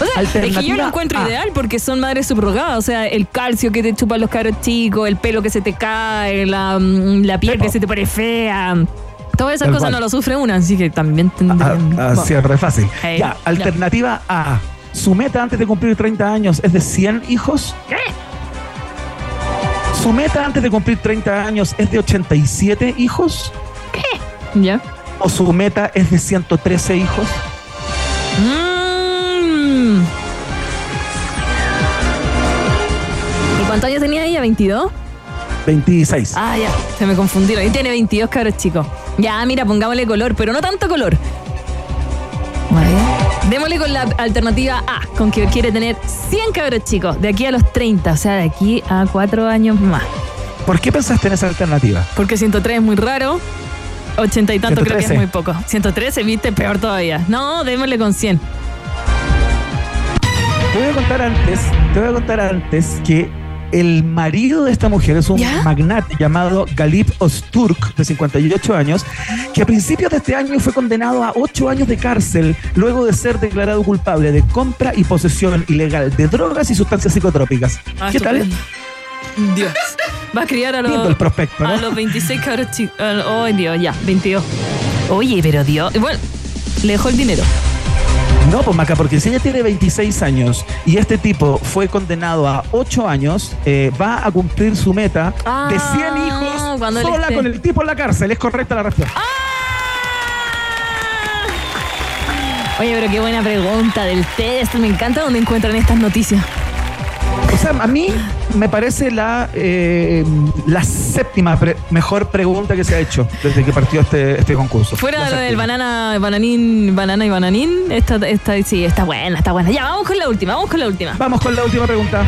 [SPEAKER 8] O sea, es que yo lo encuentro
[SPEAKER 7] A.
[SPEAKER 8] ideal porque son madres subrogadas. O sea, el calcio que te chupan los caros chicos, el pelo que se te cae, la, mm, la piel que se te pone fea. Todas esas
[SPEAKER 7] Tal
[SPEAKER 8] cosas
[SPEAKER 7] cual.
[SPEAKER 8] no lo sufre una, así que también tendría.
[SPEAKER 7] Ah, Así es re fácil.
[SPEAKER 8] Hey,
[SPEAKER 7] ya,
[SPEAKER 8] ya.
[SPEAKER 7] alternativa A. Su meta antes de cumplir 30 años es de 100 hijos.
[SPEAKER 8] ¿Qué?
[SPEAKER 7] Su meta antes de cumplir 30 años es de 87 hijos.
[SPEAKER 8] ¿Ya?
[SPEAKER 7] o su meta es de 113 hijos?
[SPEAKER 8] Mm. ¿Y cuántos años tenía ella? ¿22?
[SPEAKER 7] 26.
[SPEAKER 8] Ah, ya, se me confundieron. Y tiene 22 cabros chicos. Ya, mira, pongámosle color, pero no tanto color. Démosle con la alternativa A, con que quiere tener 100 cabros chicos de aquí a los 30, o sea, de aquí a 4 años más.
[SPEAKER 7] ¿Por qué pensaste en esa alternativa?
[SPEAKER 8] Porque 103 es muy raro, 80 y tanto creo que es
[SPEAKER 7] 113.
[SPEAKER 8] muy poco. 113, viste, peor todavía. No, démosle con 100.
[SPEAKER 7] Te voy a contar antes, te voy a contar antes que el marido de esta mujer es un
[SPEAKER 8] ¿Ya?
[SPEAKER 7] magnate llamado Galip Osturk, de 58 años, que a principios de este año fue condenado a 8 años de cárcel luego de ser declarado culpable de compra y posesión ilegal de drogas y sustancias psicotrópicas.
[SPEAKER 8] Ah,
[SPEAKER 7] ¿Qué tal?
[SPEAKER 8] Dios. Va a criar a los,
[SPEAKER 7] el prospecto, ¿no?
[SPEAKER 8] a los 26 cabros chicos. Oh, Dios, ya, 22. Oye, pero Dios. Bueno, le dejó el dinero.
[SPEAKER 7] No, pues Maca, porque si ella tiene 26 años y este tipo fue condenado a 8 años, eh, va a cumplir su meta
[SPEAKER 8] Ah,
[SPEAKER 7] de 100 hijos
[SPEAKER 8] cuando él
[SPEAKER 7] sola
[SPEAKER 8] esté-
[SPEAKER 7] con el tipo en la cárcel. Es correcta la respuesta.
[SPEAKER 8] Oye, pero qué buena pregunta del test. Me encanta dónde encuentran estas noticias.
[SPEAKER 7] A mí me parece la, eh, la séptima pre- mejor pregunta que se ha hecho desde que partió este, este concurso.
[SPEAKER 8] Fuera
[SPEAKER 7] La
[SPEAKER 8] del banana, bananín, banana y bananín, esta, esta, sí, está buena, está buena. Ya, vamos con la última, vamos con la última.
[SPEAKER 7] Vamos con la última pregunta.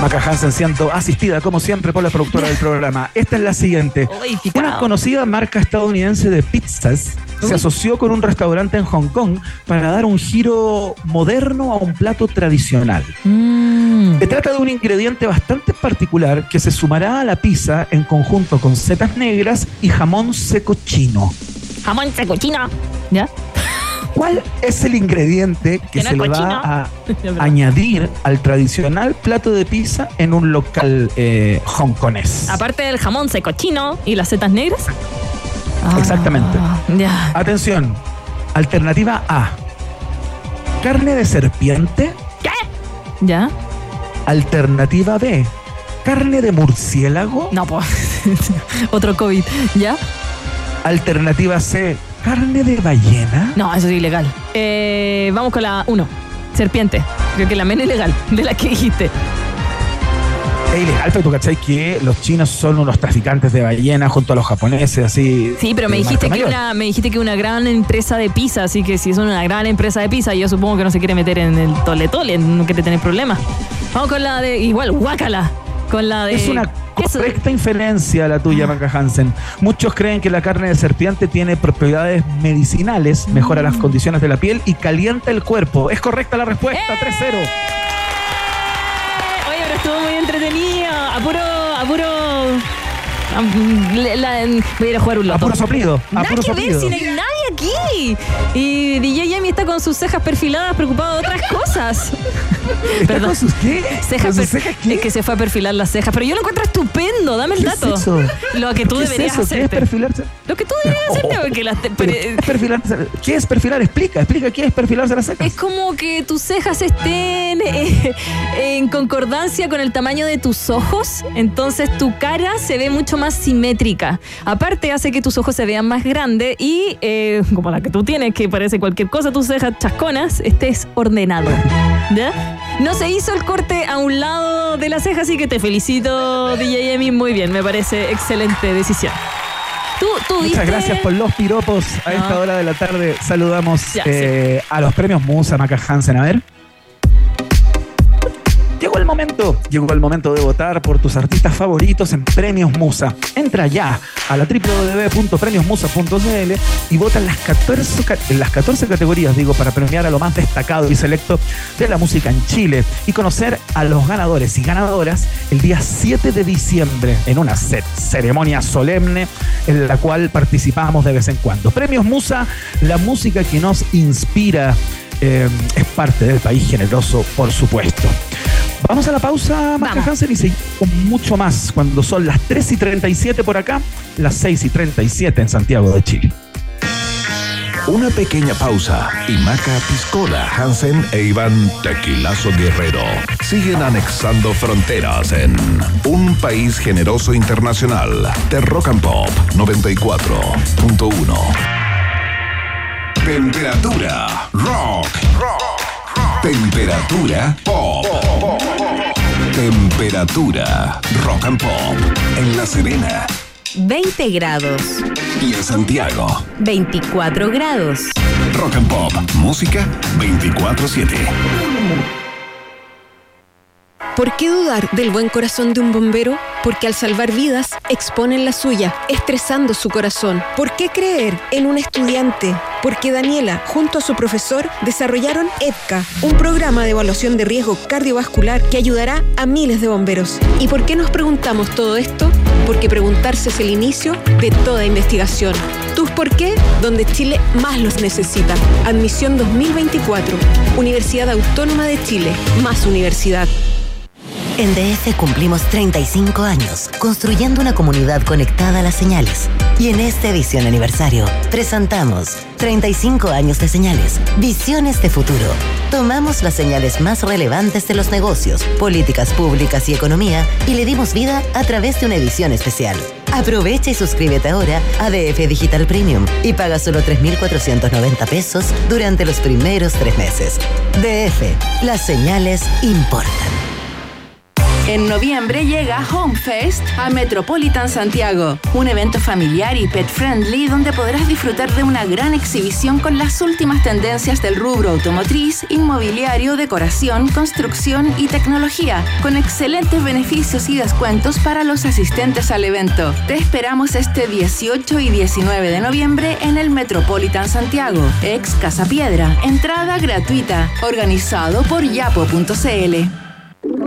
[SPEAKER 7] Maca Hansen siendo asistida, como siempre, por la productora del programa. Esta es la siguiente. Una conocida marca estadounidense de pizzas se asoció con un restaurante en Hong Kong para dar un giro moderno a un plato tradicional.
[SPEAKER 8] Mm.
[SPEAKER 7] Se trata de un ingrediente bastante particular que se sumará a la pizza en conjunto con setas negras y jamón seco chino.
[SPEAKER 8] Jamón seco chino. ¿Ya?
[SPEAKER 7] ¿Cuál es el ingrediente que se le va a añadir al tradicional plato de pizza en un local eh, hongkonés?
[SPEAKER 8] Aparte del jamón seco chino y las setas negras. Ah,
[SPEAKER 7] Exactamente.
[SPEAKER 8] Ya.
[SPEAKER 7] Atención, alternativa A. Carne de serpiente.
[SPEAKER 8] ¿Qué? ¿Ya?
[SPEAKER 7] Alternativa B. Carne de murciélago.
[SPEAKER 8] No, pues. Otro COVID. ¿Ya?
[SPEAKER 7] Alternativa C. Carne de ballena.
[SPEAKER 8] No, eso es ilegal. Eh, vamos con la 1. Serpiente. Creo que la menos ilegal de la que dijiste.
[SPEAKER 7] Es ilegal, pero tú cachai que los chinos son unos traficantes de ballena junto a los japoneses, así.
[SPEAKER 8] Sí, pero me dijiste que una, me dijiste que una gran empresa de pizza, así que si es una gran empresa de pizza, yo supongo que no se quiere meter en el tole tole, no quiere tener problemas. Vamos con la de igual, guácala. Con la de
[SPEAKER 7] Es una correcta inferencia la tuya, Maca Hansen. Muchos creen que la carne de serpiente tiene propiedades medicinales, mejora las condiciones de la piel y calienta el cuerpo. Es correcta la respuesta, 3-0.
[SPEAKER 8] Oye, pero estuvo muy entretenido. Apuro, apuro. la- voy a ir a jugar un
[SPEAKER 7] A
[SPEAKER 8] loto.
[SPEAKER 7] puro soplido, a puro
[SPEAKER 8] que ver,
[SPEAKER 7] soplido.
[SPEAKER 8] si no hay nadie aquí. Y DJ Yami está con sus cejas perfiladas, preocupado de otras cosas.
[SPEAKER 7] ¿Está
[SPEAKER 8] Perdón.
[SPEAKER 7] con sus qué?
[SPEAKER 8] Cejas
[SPEAKER 7] ¿Con sus
[SPEAKER 8] per-
[SPEAKER 7] cejas qué?
[SPEAKER 8] Es que se fue a perfilar las cejas, pero yo lo encuentro estupendo. Dame el
[SPEAKER 7] ¿Qué es
[SPEAKER 8] dato.
[SPEAKER 7] eso?
[SPEAKER 8] Lo que tú
[SPEAKER 7] ¿Qué es
[SPEAKER 8] deberías
[SPEAKER 7] eso? ¿Qué es
[SPEAKER 8] hacerte.
[SPEAKER 7] perfilarse?
[SPEAKER 8] Lo que tú deberías hacerte, porque las te-
[SPEAKER 7] Pero,
[SPEAKER 8] pero-
[SPEAKER 7] ¿qué, es perfilarse? ¿Qué es perfilar? Explica, explica qué es perfilarse las cejas.
[SPEAKER 8] Es como que tus cejas estén eh, en concordancia con el tamaño de tus ojos, entonces tu cara se ve mucho más simétrica. Aparte hace que tus ojos se vean más grandes y eh, como la que tú tienes, que parece cualquier cosa, tus cejas chasconas, estés ordenado. No se hizo el corte a un lado de la ceja, así que te felicito, DJ Emi, muy bien, me parece excelente decisión. Tú, tú
[SPEAKER 7] Muchas
[SPEAKER 8] viste-
[SPEAKER 7] gracias por los piropos. A
[SPEAKER 8] No.
[SPEAKER 7] esta hora de la tarde saludamos
[SPEAKER 8] Ya,
[SPEAKER 7] eh, a los premios Musa Maca Hansen. A ver. Momento, llegó el momento de votar por tus artistas favoritos en Premios Musa. Entra ya a la www.premiosmusa.cl y vota en las 14, ca- en las 14 categorías, digo, para premiar a lo más destacado y selecto de la música en Chile y conocer a los ganadores y ganadoras el día 7 de diciembre en una ce- ceremonia solemne en la cual participamos de vez en cuando. Premios Musa, la música que nos inspira eh, es parte del país generoso, por supuesto. Vamos a la pausa, Maca. Hansen, y seguimos con mucho más cuando son las 3 y 37 por acá, las 6 y 37 en Santiago de Chile.
[SPEAKER 6] Una pequeña pausa y Maca Piscola, Hansen e Iván Tequilazo Guerrero siguen anexando fronteras en un país generoso internacional de Rock and Pop 94.1. Temperatura rock. Temperatura pop. Temperatura rock and pop en La Serena
[SPEAKER 5] 20 grados.
[SPEAKER 6] y en Santiago.
[SPEAKER 5] 24 grados.
[SPEAKER 6] Rock and Pop, música 24/7.
[SPEAKER 11] ¿Por qué dudar del buen corazón de un bombero? Porque al salvar vidas exponen la suya, estresando su corazón. ¿Por qué creer en un estudiante? Porque Daniela, junto a su profesor, desarrollaron EPCA, un programa de evaluación de riesgo cardiovascular que ayudará a miles de bomberos. ¿Y por qué nos preguntamos todo esto? Porque preguntarse es el inicio de toda investigación. ¿Tus por qué? Donde Chile más los necesita. Admisión 2024. Universidad Autónoma de Chile. Más universidad.
[SPEAKER 12] En DF cumplimos 35 años, construyendo una comunidad conectada a las señales. Y en esta edición aniversario, presentamos 35 años de señales, visiones de futuro. Tomamos las señales más relevantes de los negocios, políticas públicas y economía y le dimos vida a través de una edición especial. Aprovecha y suscríbete ahora a DF Digital Premium y paga solo 3.490 pesos durante los primeros tres meses. DF, las señales importan.
[SPEAKER 13] En noviembre llega Home Fest a Metropolitan Santiago, un evento familiar y pet friendly donde podrás disfrutar de una gran exhibición con las últimas tendencias del rubro automotriz, inmobiliario, decoración, construcción y tecnología, con excelentes beneficios y descuentos para los asistentes al evento. Te esperamos este 18 y 19 de noviembre en el Metropolitan Santiago, ex Casa Piedra. Entrada gratuita, organizado por yapo.cl.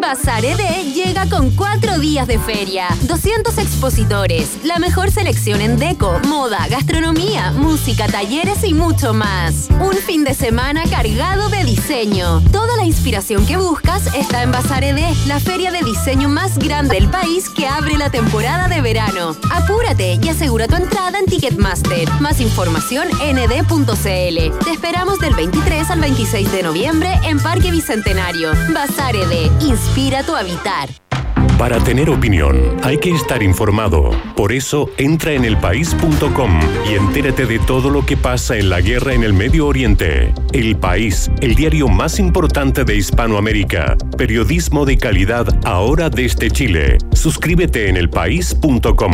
[SPEAKER 3] Bazar ED llega con cuatro días de feria, 200 expositores, la mejor selección en deco, moda, gastronomía, música, talleres y mucho más. Un fin de semana cargado de diseño. Toda la inspiración que buscas está en Bazar ED, la feria de diseño más grande del país que abre la temporada de verano. Apúrate y asegura tu entrada en Ticketmaster. Más información en ed.cl. Te esperamos del 23 al 26 de noviembre en Parque Bicentenario. Bazar ED, tu habitar.
[SPEAKER 14] Para tener opinión hay que estar informado. Por eso entra en elpaís.com y entérate de todo lo que pasa en la guerra en el Medio Oriente. El País, el diario más importante de Hispanoamérica. Periodismo de calidad ahora desde Chile. Suscríbete en elpaís.com.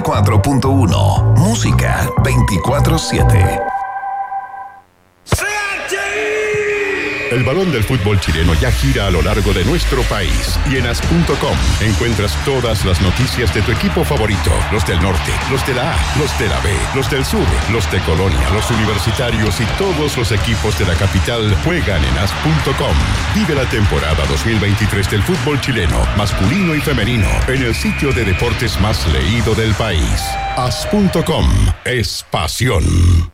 [SPEAKER 6] 94.1. Música 24-7.
[SPEAKER 15] El balón del fútbol chileno ya gira a lo largo de nuestro país y en as.com encuentras todas las noticias de tu equipo favorito, los del norte, los de la A, los de la B, los del sur, los de Colonia, los universitarios y todos los equipos de la capital juegan en as.com. Vive la temporada 2023 del fútbol chileno, masculino y femenino, en el sitio de deportes más leído del país. As.com es pasión.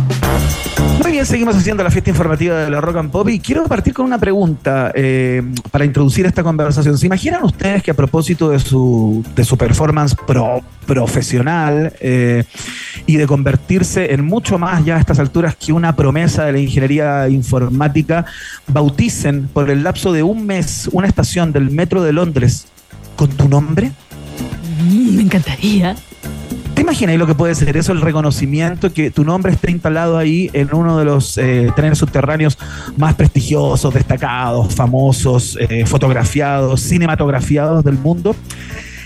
[SPEAKER 7] Muy bien, seguimos haciendo la fiesta informativa de la Rock and Pop y quiero partir con una pregunta eh, para introducir esta conversación. ¿Se imaginan ustedes que a propósito de su, de su performance pro- profesional eh, y de convertirse en mucho más ya a estas alturas que una promesa de la ingeniería informática, bauticen por el lapso de un mes una estación del Metro de Londres con tu nombre?
[SPEAKER 8] Mm, me encantaría.
[SPEAKER 7] ¿Te imaginas lo que puede ser eso? El reconocimiento que tu nombre esté instalado ahí en uno de los eh, trenes subterráneos más prestigiosos, destacados, famosos, eh, fotografiados, cinematografiados del mundo.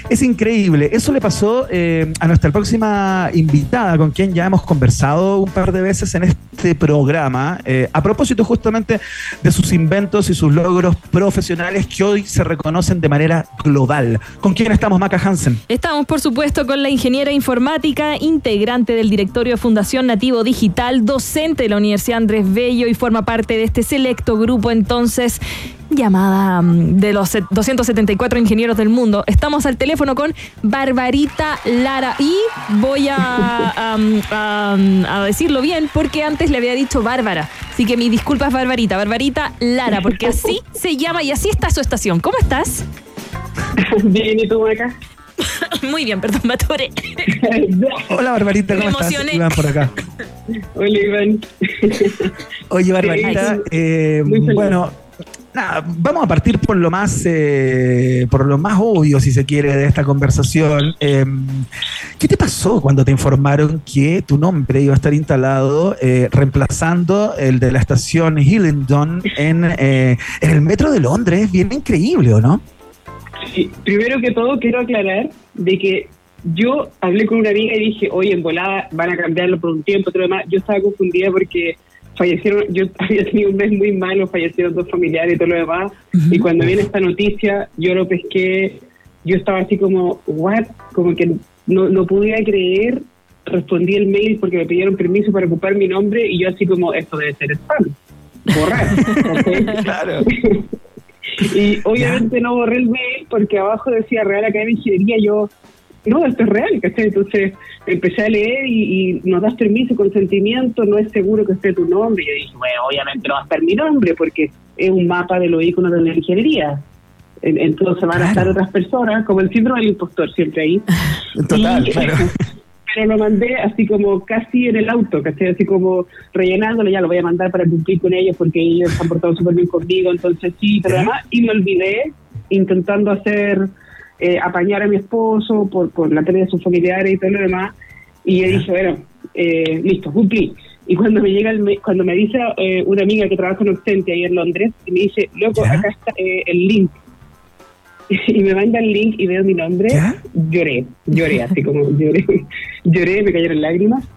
[SPEAKER 7] Es increíble. Eso le pasó eh, a nuestra próxima invitada, con quien ya hemos conversado un par de veces en este programa, eh, a propósito justamente de sus inventos y sus logros profesionales que hoy se reconocen de manera global. ¿Con quién estamos, Maca Hansen?
[SPEAKER 8] Estamos, por supuesto, con la ingeniera informática, integrante del directorio de Fundación Nativo Digital, docente de la Universidad Andrés Bello y forma parte de este selecto grupo entonces llamada mm, de los 274 ingenieros del mundo. Estamos al teléfono con Barbarita Lara y voy a, a, decirlo bien porque antes le había dicho Bárbara. Así que mis disculpas, Barbarita. Barbarita Lara, porque así se llama y así está su estación. ¿Cómo estás?
[SPEAKER 16] Bien, ¿y tú, acá?
[SPEAKER 8] Muy bien, perdón, Mature.
[SPEAKER 7] Hola, Barbarita, ¿cómo
[SPEAKER 8] Me
[SPEAKER 7] estás?
[SPEAKER 8] emocioné.
[SPEAKER 7] Iván por acá.
[SPEAKER 16] Hola, Iván.
[SPEAKER 7] Oye, Barbarita, eh, bueno, nada, vamos a partir por lo más, eh, por lo más obvio, si se quiere, de esta conversación. Eh, ¿Qué te pasó cuando te informaron que tu nombre iba a estar instalado eh, reemplazando el de la estación Hillingdon en, eh, en el metro de Londres? Bien increíble, ¿o no?
[SPEAKER 16] Sí, primero que todo quiero aclarar de que yo hablé con una amiga y dije, oye, en volada van a cambiarlo por un tiempo, todo demás. Yo estaba confundida porque fallecieron, yo había tenido un mes muy malo, fallecieron dos familiares y todo lo demás. Y cuando viene esta noticia, yo lo pesqué, yo estaba así como, what? Como que no, no podía creer. Respondí el mail porque me pidieron permiso para ocupar mi nombre y yo así como, esto debe ser spam. Borrar.
[SPEAKER 7] claro.
[SPEAKER 16] Y obviamente no borré el mail porque abajo decía Real Academia de Ingeniería. Yo, no, esto es real, ¿cachai? Entonces empecé a leer y, y nos das permiso, consentimiento, no es seguro que esté tu nombre. Y yo dije, bueno, obviamente no va a estar mi nombre porque es un mapa de los iconos de la ingeniería. En- Entonces van a estar otras personas, como el síndrome del impostor siempre ahí.
[SPEAKER 7] Total,
[SPEAKER 16] Y-
[SPEAKER 7] claro.
[SPEAKER 16] Pero lo mandé así como casi en el auto, ¿cachai? Así como rellenándolo, ya lo voy a mandar para cumplir con ellos porque ellos se han portado súper bien conmigo, entonces sí, pero además, y me olvidé intentando hacer, eh, apañar a mi esposo por, por la pérdida de sus familiares y todo lo demás, y yo dije, bueno, eh, listo, cumplí. Y cuando me llega el cuando me dice eh, una amiga que trabaja en Ocente ahí en Londres, y me dice, loco, acá está eh, el link. y me manda el link y veo mi nombre, lloré, lloré, así como lloré, lloré, me cayeron lágrimas.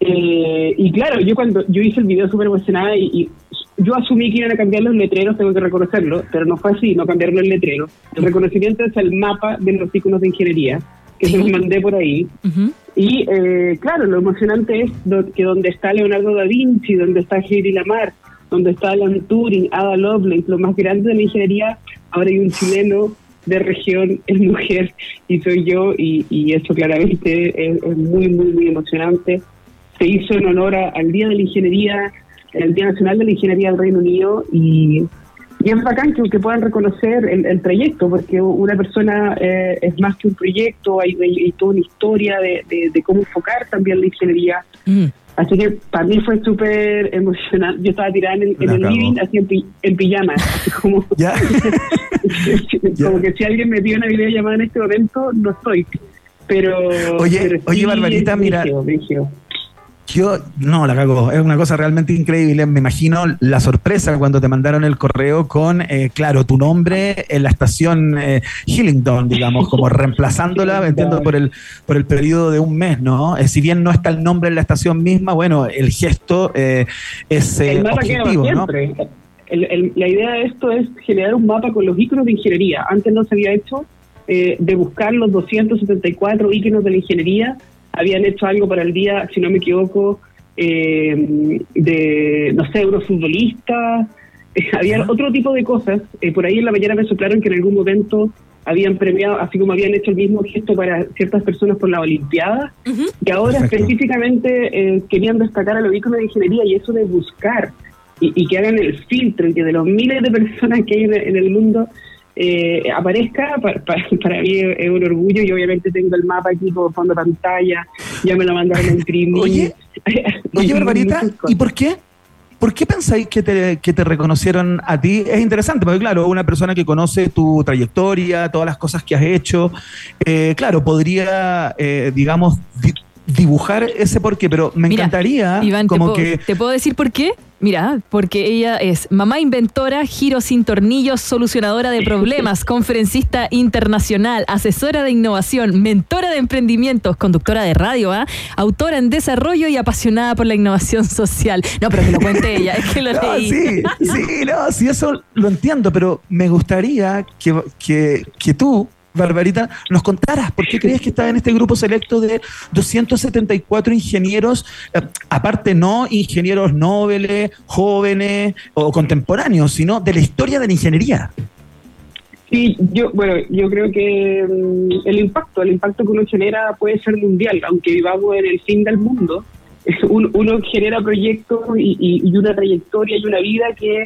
[SPEAKER 16] Eh, y claro, yo cuando yo hice el video súper emocionada y, y yo asumí que iban a cambiar los letreros, tengo que reconocerlo, pero no fue así, no cambiaron los letreros. El reconocimiento es el mapa de los iconos de ingeniería, que se los mandé por ahí. Y eh, claro, lo emocionante es que donde está Leonardo da Vinci, donde está Heidi Lamar, donde está Alan Turing, Ada Lovelace, lo más grande de la ingeniería, ahora hay un chileno de región, es mujer y soy yo, y, y eso claramente es, es muy, muy, muy emocionante. Se hizo en honor a- al Día de la Ingeniería, el Día Nacional de la Ingeniería del Reino Unido, y, y es bacán que, que puedan reconocer el, el trayecto, porque una persona eh, es más que un proyecto, hay, hay- hay toda una historia de, de- de cómo enfocar también la ingeniería. Así que para mí fue súper emocionante. Yo estaba tirada en el, en living, así en, pi- en pijama, así como, como que si alguien me pide una videollamada en este momento, no estoy. Pero.
[SPEAKER 7] Oye,
[SPEAKER 16] pero
[SPEAKER 7] oye, Barbarita, mira. Yo, no, la cago. Es una cosa realmente increíble. Me imagino la sorpresa cuando te mandaron el correo con, eh, claro, tu nombre en la estación eh, Hillingdon, digamos, como reemplazándola, entiendo, por el, por el periodo de un mes, ¿no? Eh, si bien no está el nombre en la estación misma, bueno, el gesto eh, es eh,
[SPEAKER 16] el
[SPEAKER 7] objetivo, ¿no?
[SPEAKER 16] El- el- la idea de esto es generar un mapa con los iconos de ingeniería. Antes no se había hecho eh, de buscar los 274 iconos de la ingeniería. Habían hecho algo para el día, si no me equivoco, eh, de, no sé, unos futbolistas. Eh, había otro tipo de cosas. Eh, por ahí en la mañana me soplaron que en algún momento habían premiado, así como habían hecho el mismo gesto para ciertas personas por la Olimpiada, y ahora
[SPEAKER 17] Perfecto.
[SPEAKER 16] específicamente eh, querían destacar a los iconos de ingeniería y eso de buscar y, y que hagan el filtro y que de los miles de personas que hay en, en el mundo eh, aparezca, pa- pa- para mí es, un orgullo y obviamente tengo el mapa aquí como fondo de pantalla, ya me lo mandaron a imprimir.
[SPEAKER 7] Oye, Oye, Barbarita, ¿y por qué? ¿Por qué pensáis que te, que te reconocieron a ti? Es interesante, porque claro, una persona que conoce tu trayectoria, todas las cosas que has hecho, eh, claro, podría, eh, digamos, di- dibujar ese porqué, pero me
[SPEAKER 8] Mira,
[SPEAKER 7] encantaría
[SPEAKER 8] Iván, ¿te
[SPEAKER 7] como
[SPEAKER 8] puedo,
[SPEAKER 7] que...
[SPEAKER 8] ¿te puedo decir por qué? Mira, porque ella es mamá inventora, giro sin tornillos, solucionadora de problemas, conferencista internacional, asesora de innovación, mentora de emprendimientos, conductora de radio, ¿ah? autora en desarrollo y apasionada por la innovación social. No, pero que lo cuente ella, es que lo
[SPEAKER 7] No,
[SPEAKER 8] leí.
[SPEAKER 7] sí, sí, no, sí, eso lo entiendo, pero me gustaría que, que, que tú, Barbarita, nos contaras por qué crees que estás en este grupo selecto de 274 ingenieros, eh, aparte no ingenieros nobles, jóvenes o contemporáneos, sino de la historia de la ingeniería.
[SPEAKER 16] Sí, yo, bueno, yo creo que mm, el impacto, el impacto que uno genera puede ser mundial, aunque vivamos en el fin del mundo. Un- Uno genera proyectos y, y- y una trayectoria y una vida que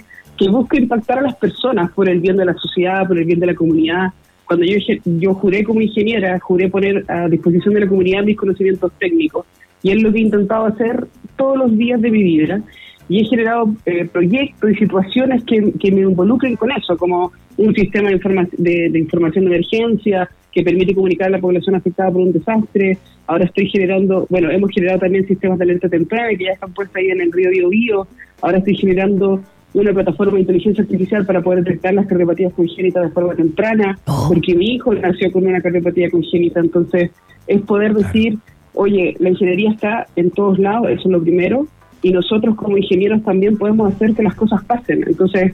[SPEAKER 16] busca impactar a las personas por el bien de la sociedad, por el bien de la comunidad. Cuando yo, yo juré como ingeniera, juré poner a disposición de la comunidad mis conocimientos técnicos. Y es lo que he intentado hacer todos los días de mi vida y he generado eh, proyectos y situaciones que, que me involucren con eso, como un sistema de, informa- de, de información de emergencia que permite comunicar a la población afectada por un desastre. Ahora estoy generando, bueno, hemos generado también sistemas de alerta temprana que ya están puestos ahí en el río Biobío. Ahora estoy generando una plataforma de inteligencia artificial para poder detectar las cardiopatías congénitas de forma temprana, porque mi hijo nació con una cardiopatía congénita, entonces es poder decir, oye, la ingeniería está en todos lados, eso es lo primero, y nosotros como ingenieros también podemos hacer que las cosas pasen. Entonces,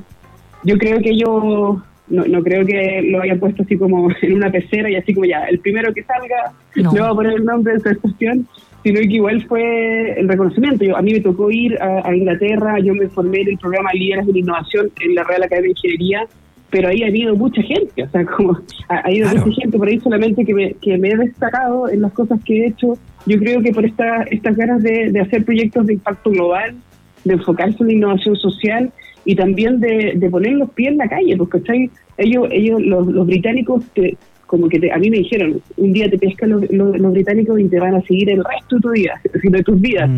[SPEAKER 16] yo creo que ellos, no, no creo que lo hayan puesto así como en una pecera y así como ya, el primero que salga,
[SPEAKER 8] No.
[SPEAKER 16] le va a poner el nombre de su estación, sino que igual fue el reconocimiento. Yo, a mí me tocó ir a, a Inglaterra, yo me formé en el programa Líderes de la Innovación en la Real Academia de Ingeniería, pero ahí ha habido mucha gente, o sea, como ha, ha ido mucha gente por ahí solamente que me, que me he destacado en las cosas que he hecho. Yo creo que por esta, estas ganas de, de hacer proyectos de impacto global, de enfocarse en la innovación social y también de, de poner los pies en la calle, porque ¿cachai? ellos, ellos los, los británicos, te- como que te- a mí me dijeron, un día te pescan los, los- los británicos y te van a seguir el resto de tu vida, de tus vidas,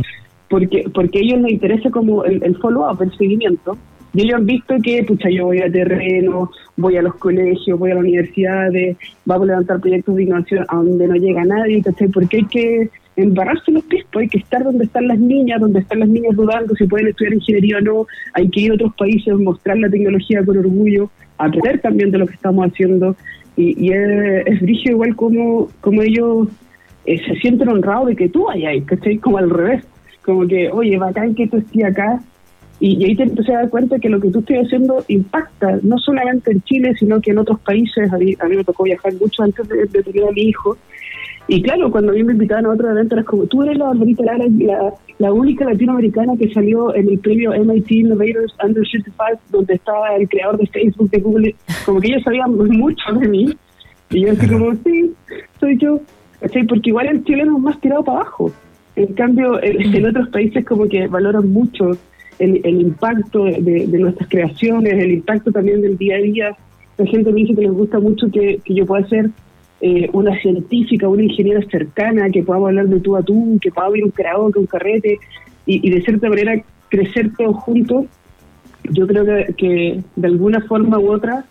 [SPEAKER 16] porque porque a ellos les interesa como el, el follow-up, el seguimiento, y ellos han visto que, pucha, yo voy a terreno, voy a los colegios, voy a las universidades, vamos a levantar proyectos de innovación a donde no llega nadie, ¿cachai? Porque hay que embarrarse los pies, pues hay que estar donde están las niñas, donde están las niñas dudando si pueden estudiar ingeniería o no, hay que ir a otros países, mostrar la tecnología con orgullo, aprender también de lo que estamos haciendo, y, y es, igual como, como ellos eh, se sienten honrados de que tú vayas ahí, ¿cachai? Como al revés, como que, oye, bacán que tú estés acá, y, ahí te empecé a dar cuenta que lo que tú estás haciendo impacta, no solamente en Chile, sino que en otros países. A mí, a mí me tocó viajar mucho antes de tener a mi hijo. Y claro, cuando a mí me invitaban a otro evento, era como, tú eres la Barbarita Lara, la, la única latinoamericana que salió en el premio MIT Innovators Under 35, donde estaba el creador de Facebook, de Google. Como que ellos sabían mucho de mí. Y yo así como, sí, soy yo. Porque igual el chileno es más tirado para abajo. En cambio, en, en otros países como que valoran mucho el, el impacto de, de nuestras creaciones, el impacto también del día a día. La gente me dice que les gusta mucho que, que yo pueda ser eh, una científica, una ingeniera cercana, que podamos hablar de tú a tú, que pueda haber un karaoke, un carrete, y, y de cierta manera crecer todos juntos. Yo creo que, que de alguna forma u otra,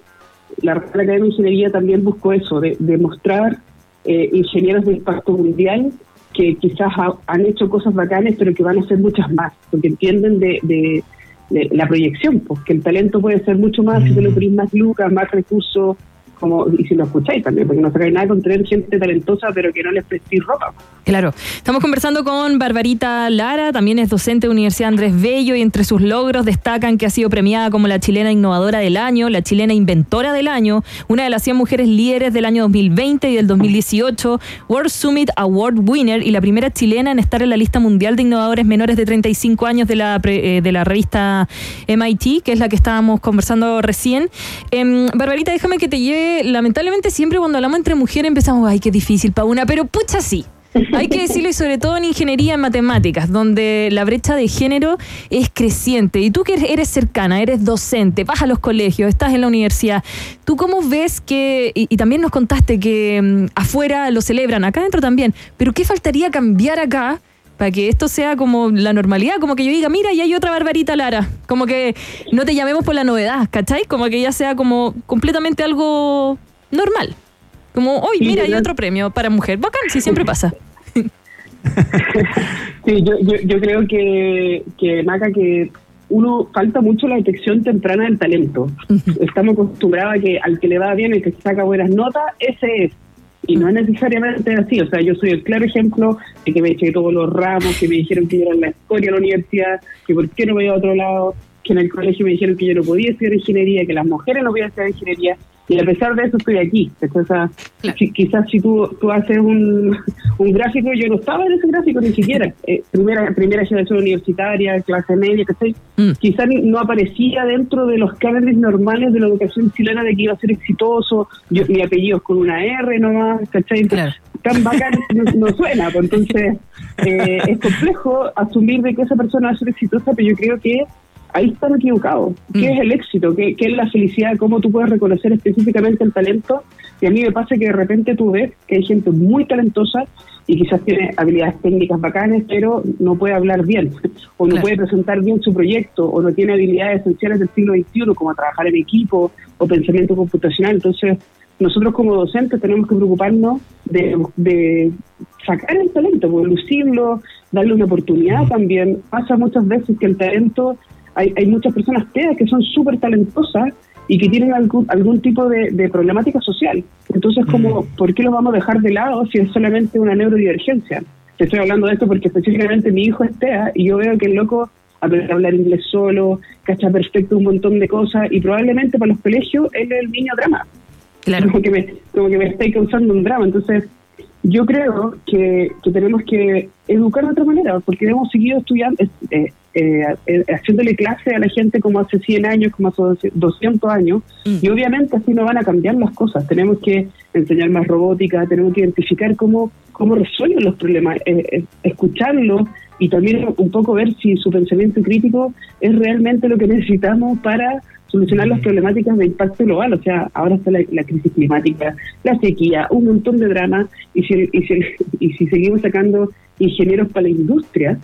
[SPEAKER 16] la Real Academia de Ingeniería también buscó eso, de, de mostrar eh, ingenieros de impacto mundial que quizás ha- han hecho cosas bacanes, pero que van a hacer muchas más, porque entienden de, de- de la proyección, pues que el talento puede ser mucho más si te lo ponís más lucas, más recursos, como y si lo escucháis también, porque no sacáis nada con tener gente talentosa, pero que no les prestís ropa.
[SPEAKER 8] Claro, estamos conversando con Barbarita Lara, también es docente de Universidad Andrés Bello y entre sus logros destacan que ha sido premiada como la chilena innovadora del año, la chilena inventora del año, una de las 100 mujeres líderes del año 2020 y del 2018, World Summit Award winner y la primera chilena en estar en la lista mundial de innovadores menores de 35 años de la, eh, de la revista MIT, que es la que estábamos conversando recién. Em, Barbarita, déjame que te lleve, lamentablemente siempre cuando hablamos entre mujeres empezamos, ay, qué difícil para una, pero pucha sí. Hay que decirlo y sobre todo en ingeniería en matemáticas, donde la brecha de género es creciente. Y tú que eres- cercana, eres docente, vas a los colegios, estás en la universidad, ¿tú cómo ves que, y, y también nos contaste que mm, afuera lo celebran, acá adentro también, pero qué faltaría cambiar acá para que esto sea como la normalidad, como que yo diga, mira, y hay otra Barbarita Lara, como que no te llamemos por la novedad, ¿cachai? Como que ya sea como completamente algo normal. Como, hoy, mira, hay otro premio para mujer. Bacán, sí, siempre pasa.
[SPEAKER 16] Sí, yo, yo, yo creo que, que Maca, que uno falta mucho la detección temprana del talento. Estamos acostumbrados a que al que le va bien, el que saca buenas notas, ese es. Y no es necesariamente así. O sea, yo soy el claro ejemplo de que me eché todos los ramos, que me dijeron que yo era la historia de la universidad, que por qué no me iba a otro lado, que en el colegio me dijeron que yo no podía estudiar ingeniería, que las mujeres no podían estudiar ingeniería. Y a pesar de eso estoy aquí. Si- quizás si tú, tú haces un, un gráfico, yo no estaba en ese gráfico ni siquiera. Eh, primera, primera generación universitaria, clase media, ¿cachai? Quizás ni- no aparecía dentro de los cánones normales de la educación chilena de que iba a ser exitoso. Yo, mi apellido es con una R nomás, ¿cachai? Entonces, Tan bacán no, no suena. Pues entonces, eh, es complejo asumir de que esa persona va a ser exitosa, pero yo creo que ahí están equivocados. ¿Qué es el éxito? ¿Qué, ¿Qué es la felicidad? ¿Cómo tú puedes reconocer específicamente el talento? Y a mí me pasa que de repente tú ves que hay gente muy talentosa y quizás tiene habilidades técnicas bacanes, pero no puede hablar bien, o no
[SPEAKER 17] Claro.
[SPEAKER 16] puede presentar bien su proyecto, o no tiene habilidades esenciales del siglo XXI, como trabajar en equipo o pensamiento computacional. Entonces, nosotros como docentes tenemos que preocuparnos de, de sacar el talento, pues, lucirlo, darle una oportunidad también. Pasa muchas veces que el talento, hay, hay muchas personas TEA que son súper talentosas y que tienen algún, algún tipo de, de problemática social. Entonces, como, ¿por qué lo vamos a dejar de lado si es solamente una neurodivergencia? Te estoy hablando de esto porque específicamente mi hijo es TEA y yo veo que el loco aprende a hablar inglés solo, cacha perfecto un montón de cosas y probablemente para los colegios él es el niño drama. Como que me, como que me está causando un drama. Entonces, yo creo que, que tenemos que educar de otra manera, porque hemos seguido estudiando, eh, eh, eh, haciéndole clase a la gente como hace 100 años, como hace 200 años, y obviamente así no van a cambiar las cosas. Tenemos que enseñar más robótica, tenemos que identificar cómo, cómo resuelven los problemas, eh, eh, escucharlos y también un poco ver si su pensamiento crítico es realmente lo que necesitamos para solucionar las problemáticas de impacto global. O sea, ahora está la, la crisis climática, la sequía, un montón de dramas, y si, y si, y si seguimos sacando ingenieros para la industria,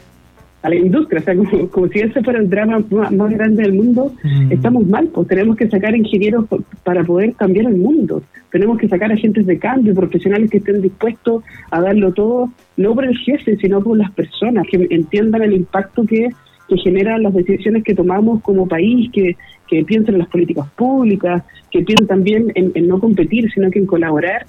[SPEAKER 16] a la industria, o sea, como, como si ese fuera el drama más, más grande del mundo, estamos mal, pues tenemos que sacar ingenieros para poder cambiar el mundo. Tenemos que sacar agentes de cambio, profesionales que estén dispuestos a darlo todo, no por el jefe, sino por las personas, que entiendan el impacto que, que generan las decisiones que tomamos como país, que, que piensen en las políticas públicas, que piensen también en, en no competir, sino que en colaborar.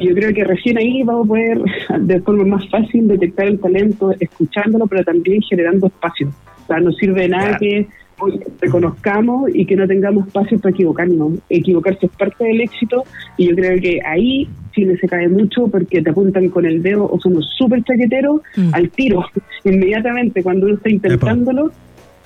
[SPEAKER 16] Y yo creo que recién ahí vamos a poder de forma más fácil detectar el talento, escuchándolo, pero también generando espacios. O sea, no sirve de nada que hoy reconozcamos y que no tengamos espacios para equivocarnos. Equivocarse es parte del éxito y yo creo que ahí Chile se cae mucho porque te apuntan con el dedo o somos súper chaqueteros al tiro, inmediatamente cuando uno está intentándolo.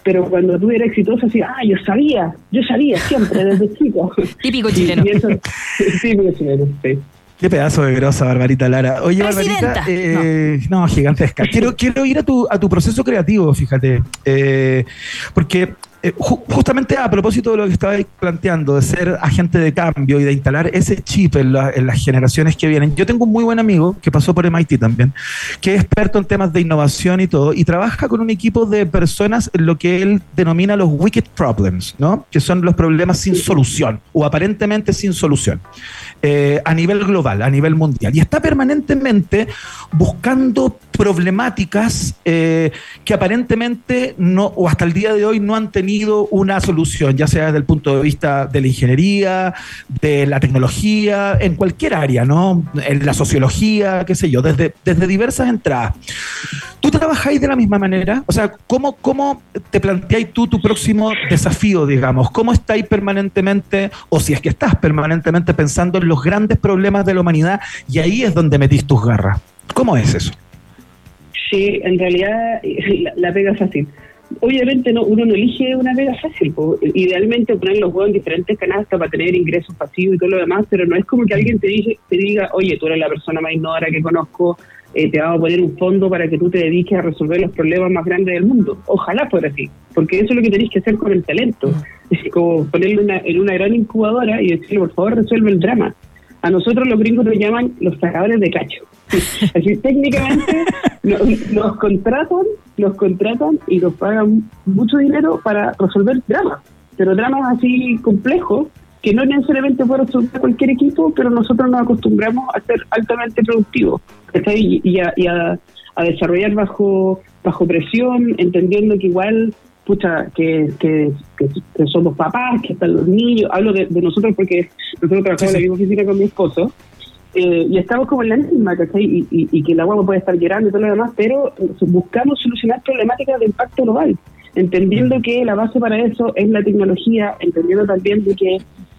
[SPEAKER 16] Pero cuando tú eres exitoso, así, ah, yo sabía, yo sabía siempre, desde chico.
[SPEAKER 8] Típico
[SPEAKER 16] chileno. típico chileno, sí.
[SPEAKER 7] Qué pedazo de grosa, Barbarita Lara. Oye,
[SPEAKER 8] Presidenta.
[SPEAKER 7] Barbarita, eh, no. gigantesca. Quiero, quiero ir a tu, a tu proceso creativo, fíjate. Eh, porque eh, ju- justamente a propósito de lo que estabais planteando, de ser agente de cambio y de instalar ese chip en las generaciones que vienen. Yo tengo un muy buen amigo que pasó por MIT también, que es experto en temas de innovación y todo, y trabaja con un equipo de personas en lo que él denomina los wicked problems, ¿no? Que son los problemas sin solución o aparentemente sin solución. eh, a nivel global, a nivel mundial. Y está permanentemente buscando problemáticas eh, que aparentemente no, o hasta el día de hoy no han tenido una solución, ya sea desde el punto de vista de la ingeniería, de la tecnología, en cualquier área, ¿no? En la sociología, qué sé yo, desde, desde diversas entradas. ¿Tú trabajáis de la misma manera? O sea, ¿cómo, cómo te planteáis tú tu próximo desafío, digamos? ¿Cómo estáis permanentemente, o si es que estás permanentemente pensando en los grandes problemas de la humanidad y ahí es donde metís tus garras? ¿Cómo es eso?
[SPEAKER 16] Sí, en realidad la, la pega es fácil. Obviamente no, uno no elige una pega fácil. po. Idealmente poner los huevos en diferentes canastas para tener ingresos pasivos y todo lo demás, pero no es como que alguien te, dice, te diga, oye, tú eres la persona más innovadora que conozco, eh, te vamos a poner un fondo para que tú te dediques a resolver los problemas más grandes del mundo. Ojalá fuera así, porque eso es lo que tenés que hacer con el talento. Es como ponerlo una- en una gran incubadora y decirle, por favor, resuelve el drama. A nosotros los gringos nos llaman los sacadores de cacho. Así técnicamente nos, nos contratan, nos contratan y nos pagan mucho dinero para resolver dramas, pero dramas así complejos que no necesariamente puede resolver cualquier equipo, pero nosotros nos acostumbramos a ser altamente productivos y, y a, y a- a desarrollar bajo bajo presión, entendiendo que igual pucha, que, que, que- que somos papás, que están los niños, hablo de, de nosotros porque nosotros trabajamos en la misma oficina con mi esposo, eh, y estamos como en la misma, ¿cachai? Y, y, y que la guagua puede estar llorando y todo lo demás, pero buscamos solucionar problemáticas de impacto global, entendiendo que la base para eso es la tecnología, entendiendo también de que,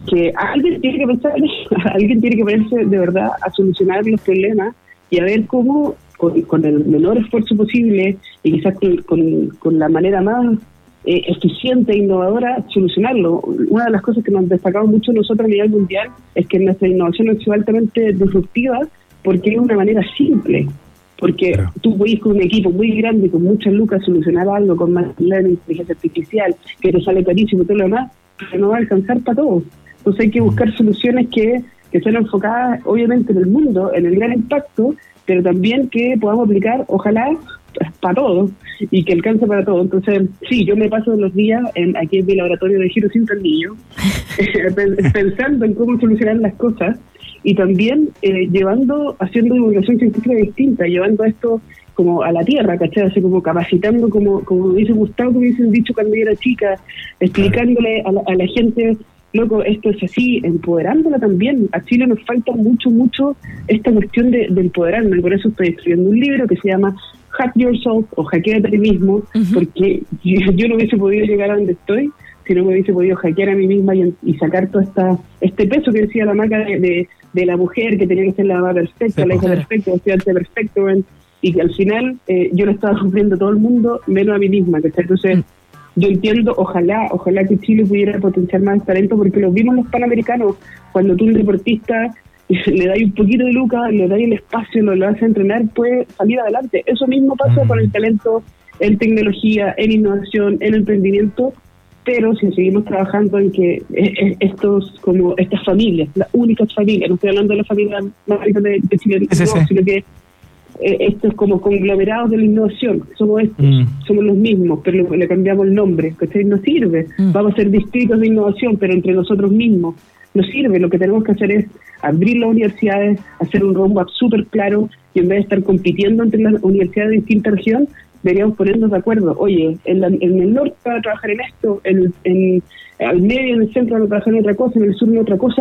[SPEAKER 16] que alguien tiene que pensar, alguien tiene que ponerse de verdad a solucionar los problemas y a ver cómo, con, con el menor esfuerzo posible y quizás con, con- con la manera más eh, eficiente e innovadora, solucionarlo. Una de las cosas que nos destacamos mucho nosotros a nivel mundial es que nuestra innovación ha sido altamente disruptiva porque es una manera simple. Porque tú puedes con un equipo muy grande, con muchas lucas, solucionar algo con más learning, inteligencia artificial, que te sale carísimo y todo lo demás, pero no va a alcanzar para todos. Entonces hay que buscar soluciones que, que sean enfocadas, obviamente, en el mundo, en el gran impacto, pero también que podamos aplicar, ojalá, para todos y que alcance para todos. Entonces, sí, yo me paso los días en, aquí en mi laboratorio de giro sin tornillo, pen- pensando en cómo solucionar las cosas y también eh, llevando, haciendo divulgación científica distinta, llevando esto como a la tierra, ¿cachai? Así como capacitando, como, como dice Gustavo, como dicen dicho cuando yo era chica, explicándole a la, a la gente, loco, esto es así, empoderándola también. A Chile nos falta mucho, mucho esta cuestión de, de empoderarnos, y por eso estoy escribiendo un libro que se llama Hack Yourself o Hackeate a ti mismo, porque yo, yo no hubiese podido llegar a donde estoy si no me hubiese podido hackear a mí misma y, y sacar todo esta, este peso que decía la marca de, de, de la mujer que tenía que ser la mamá perfecta, la hija perfecta, el estudiante perfecto, ven, y que al final eh, yo lo estaba sufriendo todo el mundo, menos a mí misma. ¿cachai? Entonces, yo entiendo, ojalá, ojalá que Chile pudiera potenciar más talento, porque lo vimos los panamericanos, cuando tú un deportista le das un poquito de lucas, le das el espacio, lo, lo haces entrenar, puede salir adelante. Eso mismo pasa con el talento en tecnología, en innovación, en emprendimiento, pero si seguimos trabajando en que eh, eh, estos como estas familias, las únicas familias, no estoy hablando de la familia más rica de, de Chile,
[SPEAKER 7] Sí, sí,
[SPEAKER 16] no, sino que eh, estos como conglomerados de la innovación, somos estos,
[SPEAKER 7] Mm.
[SPEAKER 16] somos los mismos, pero le, le cambiamos el nombre, ¿cachai? No sirve. Vamos a ser distritos de innovación, pero entre nosotros mismos. No sirve, lo que tenemos que hacer es abrir las universidades, hacer un roadmap súper claro y en vez de estar compitiendo entre las universidades de distinta región, deberíamos ponernos de acuerdo. Oye, en, la- en el norte van a trabajar en esto, en, en, al medio, en el centro van a trabajar en otra cosa, en el sur en otra cosa,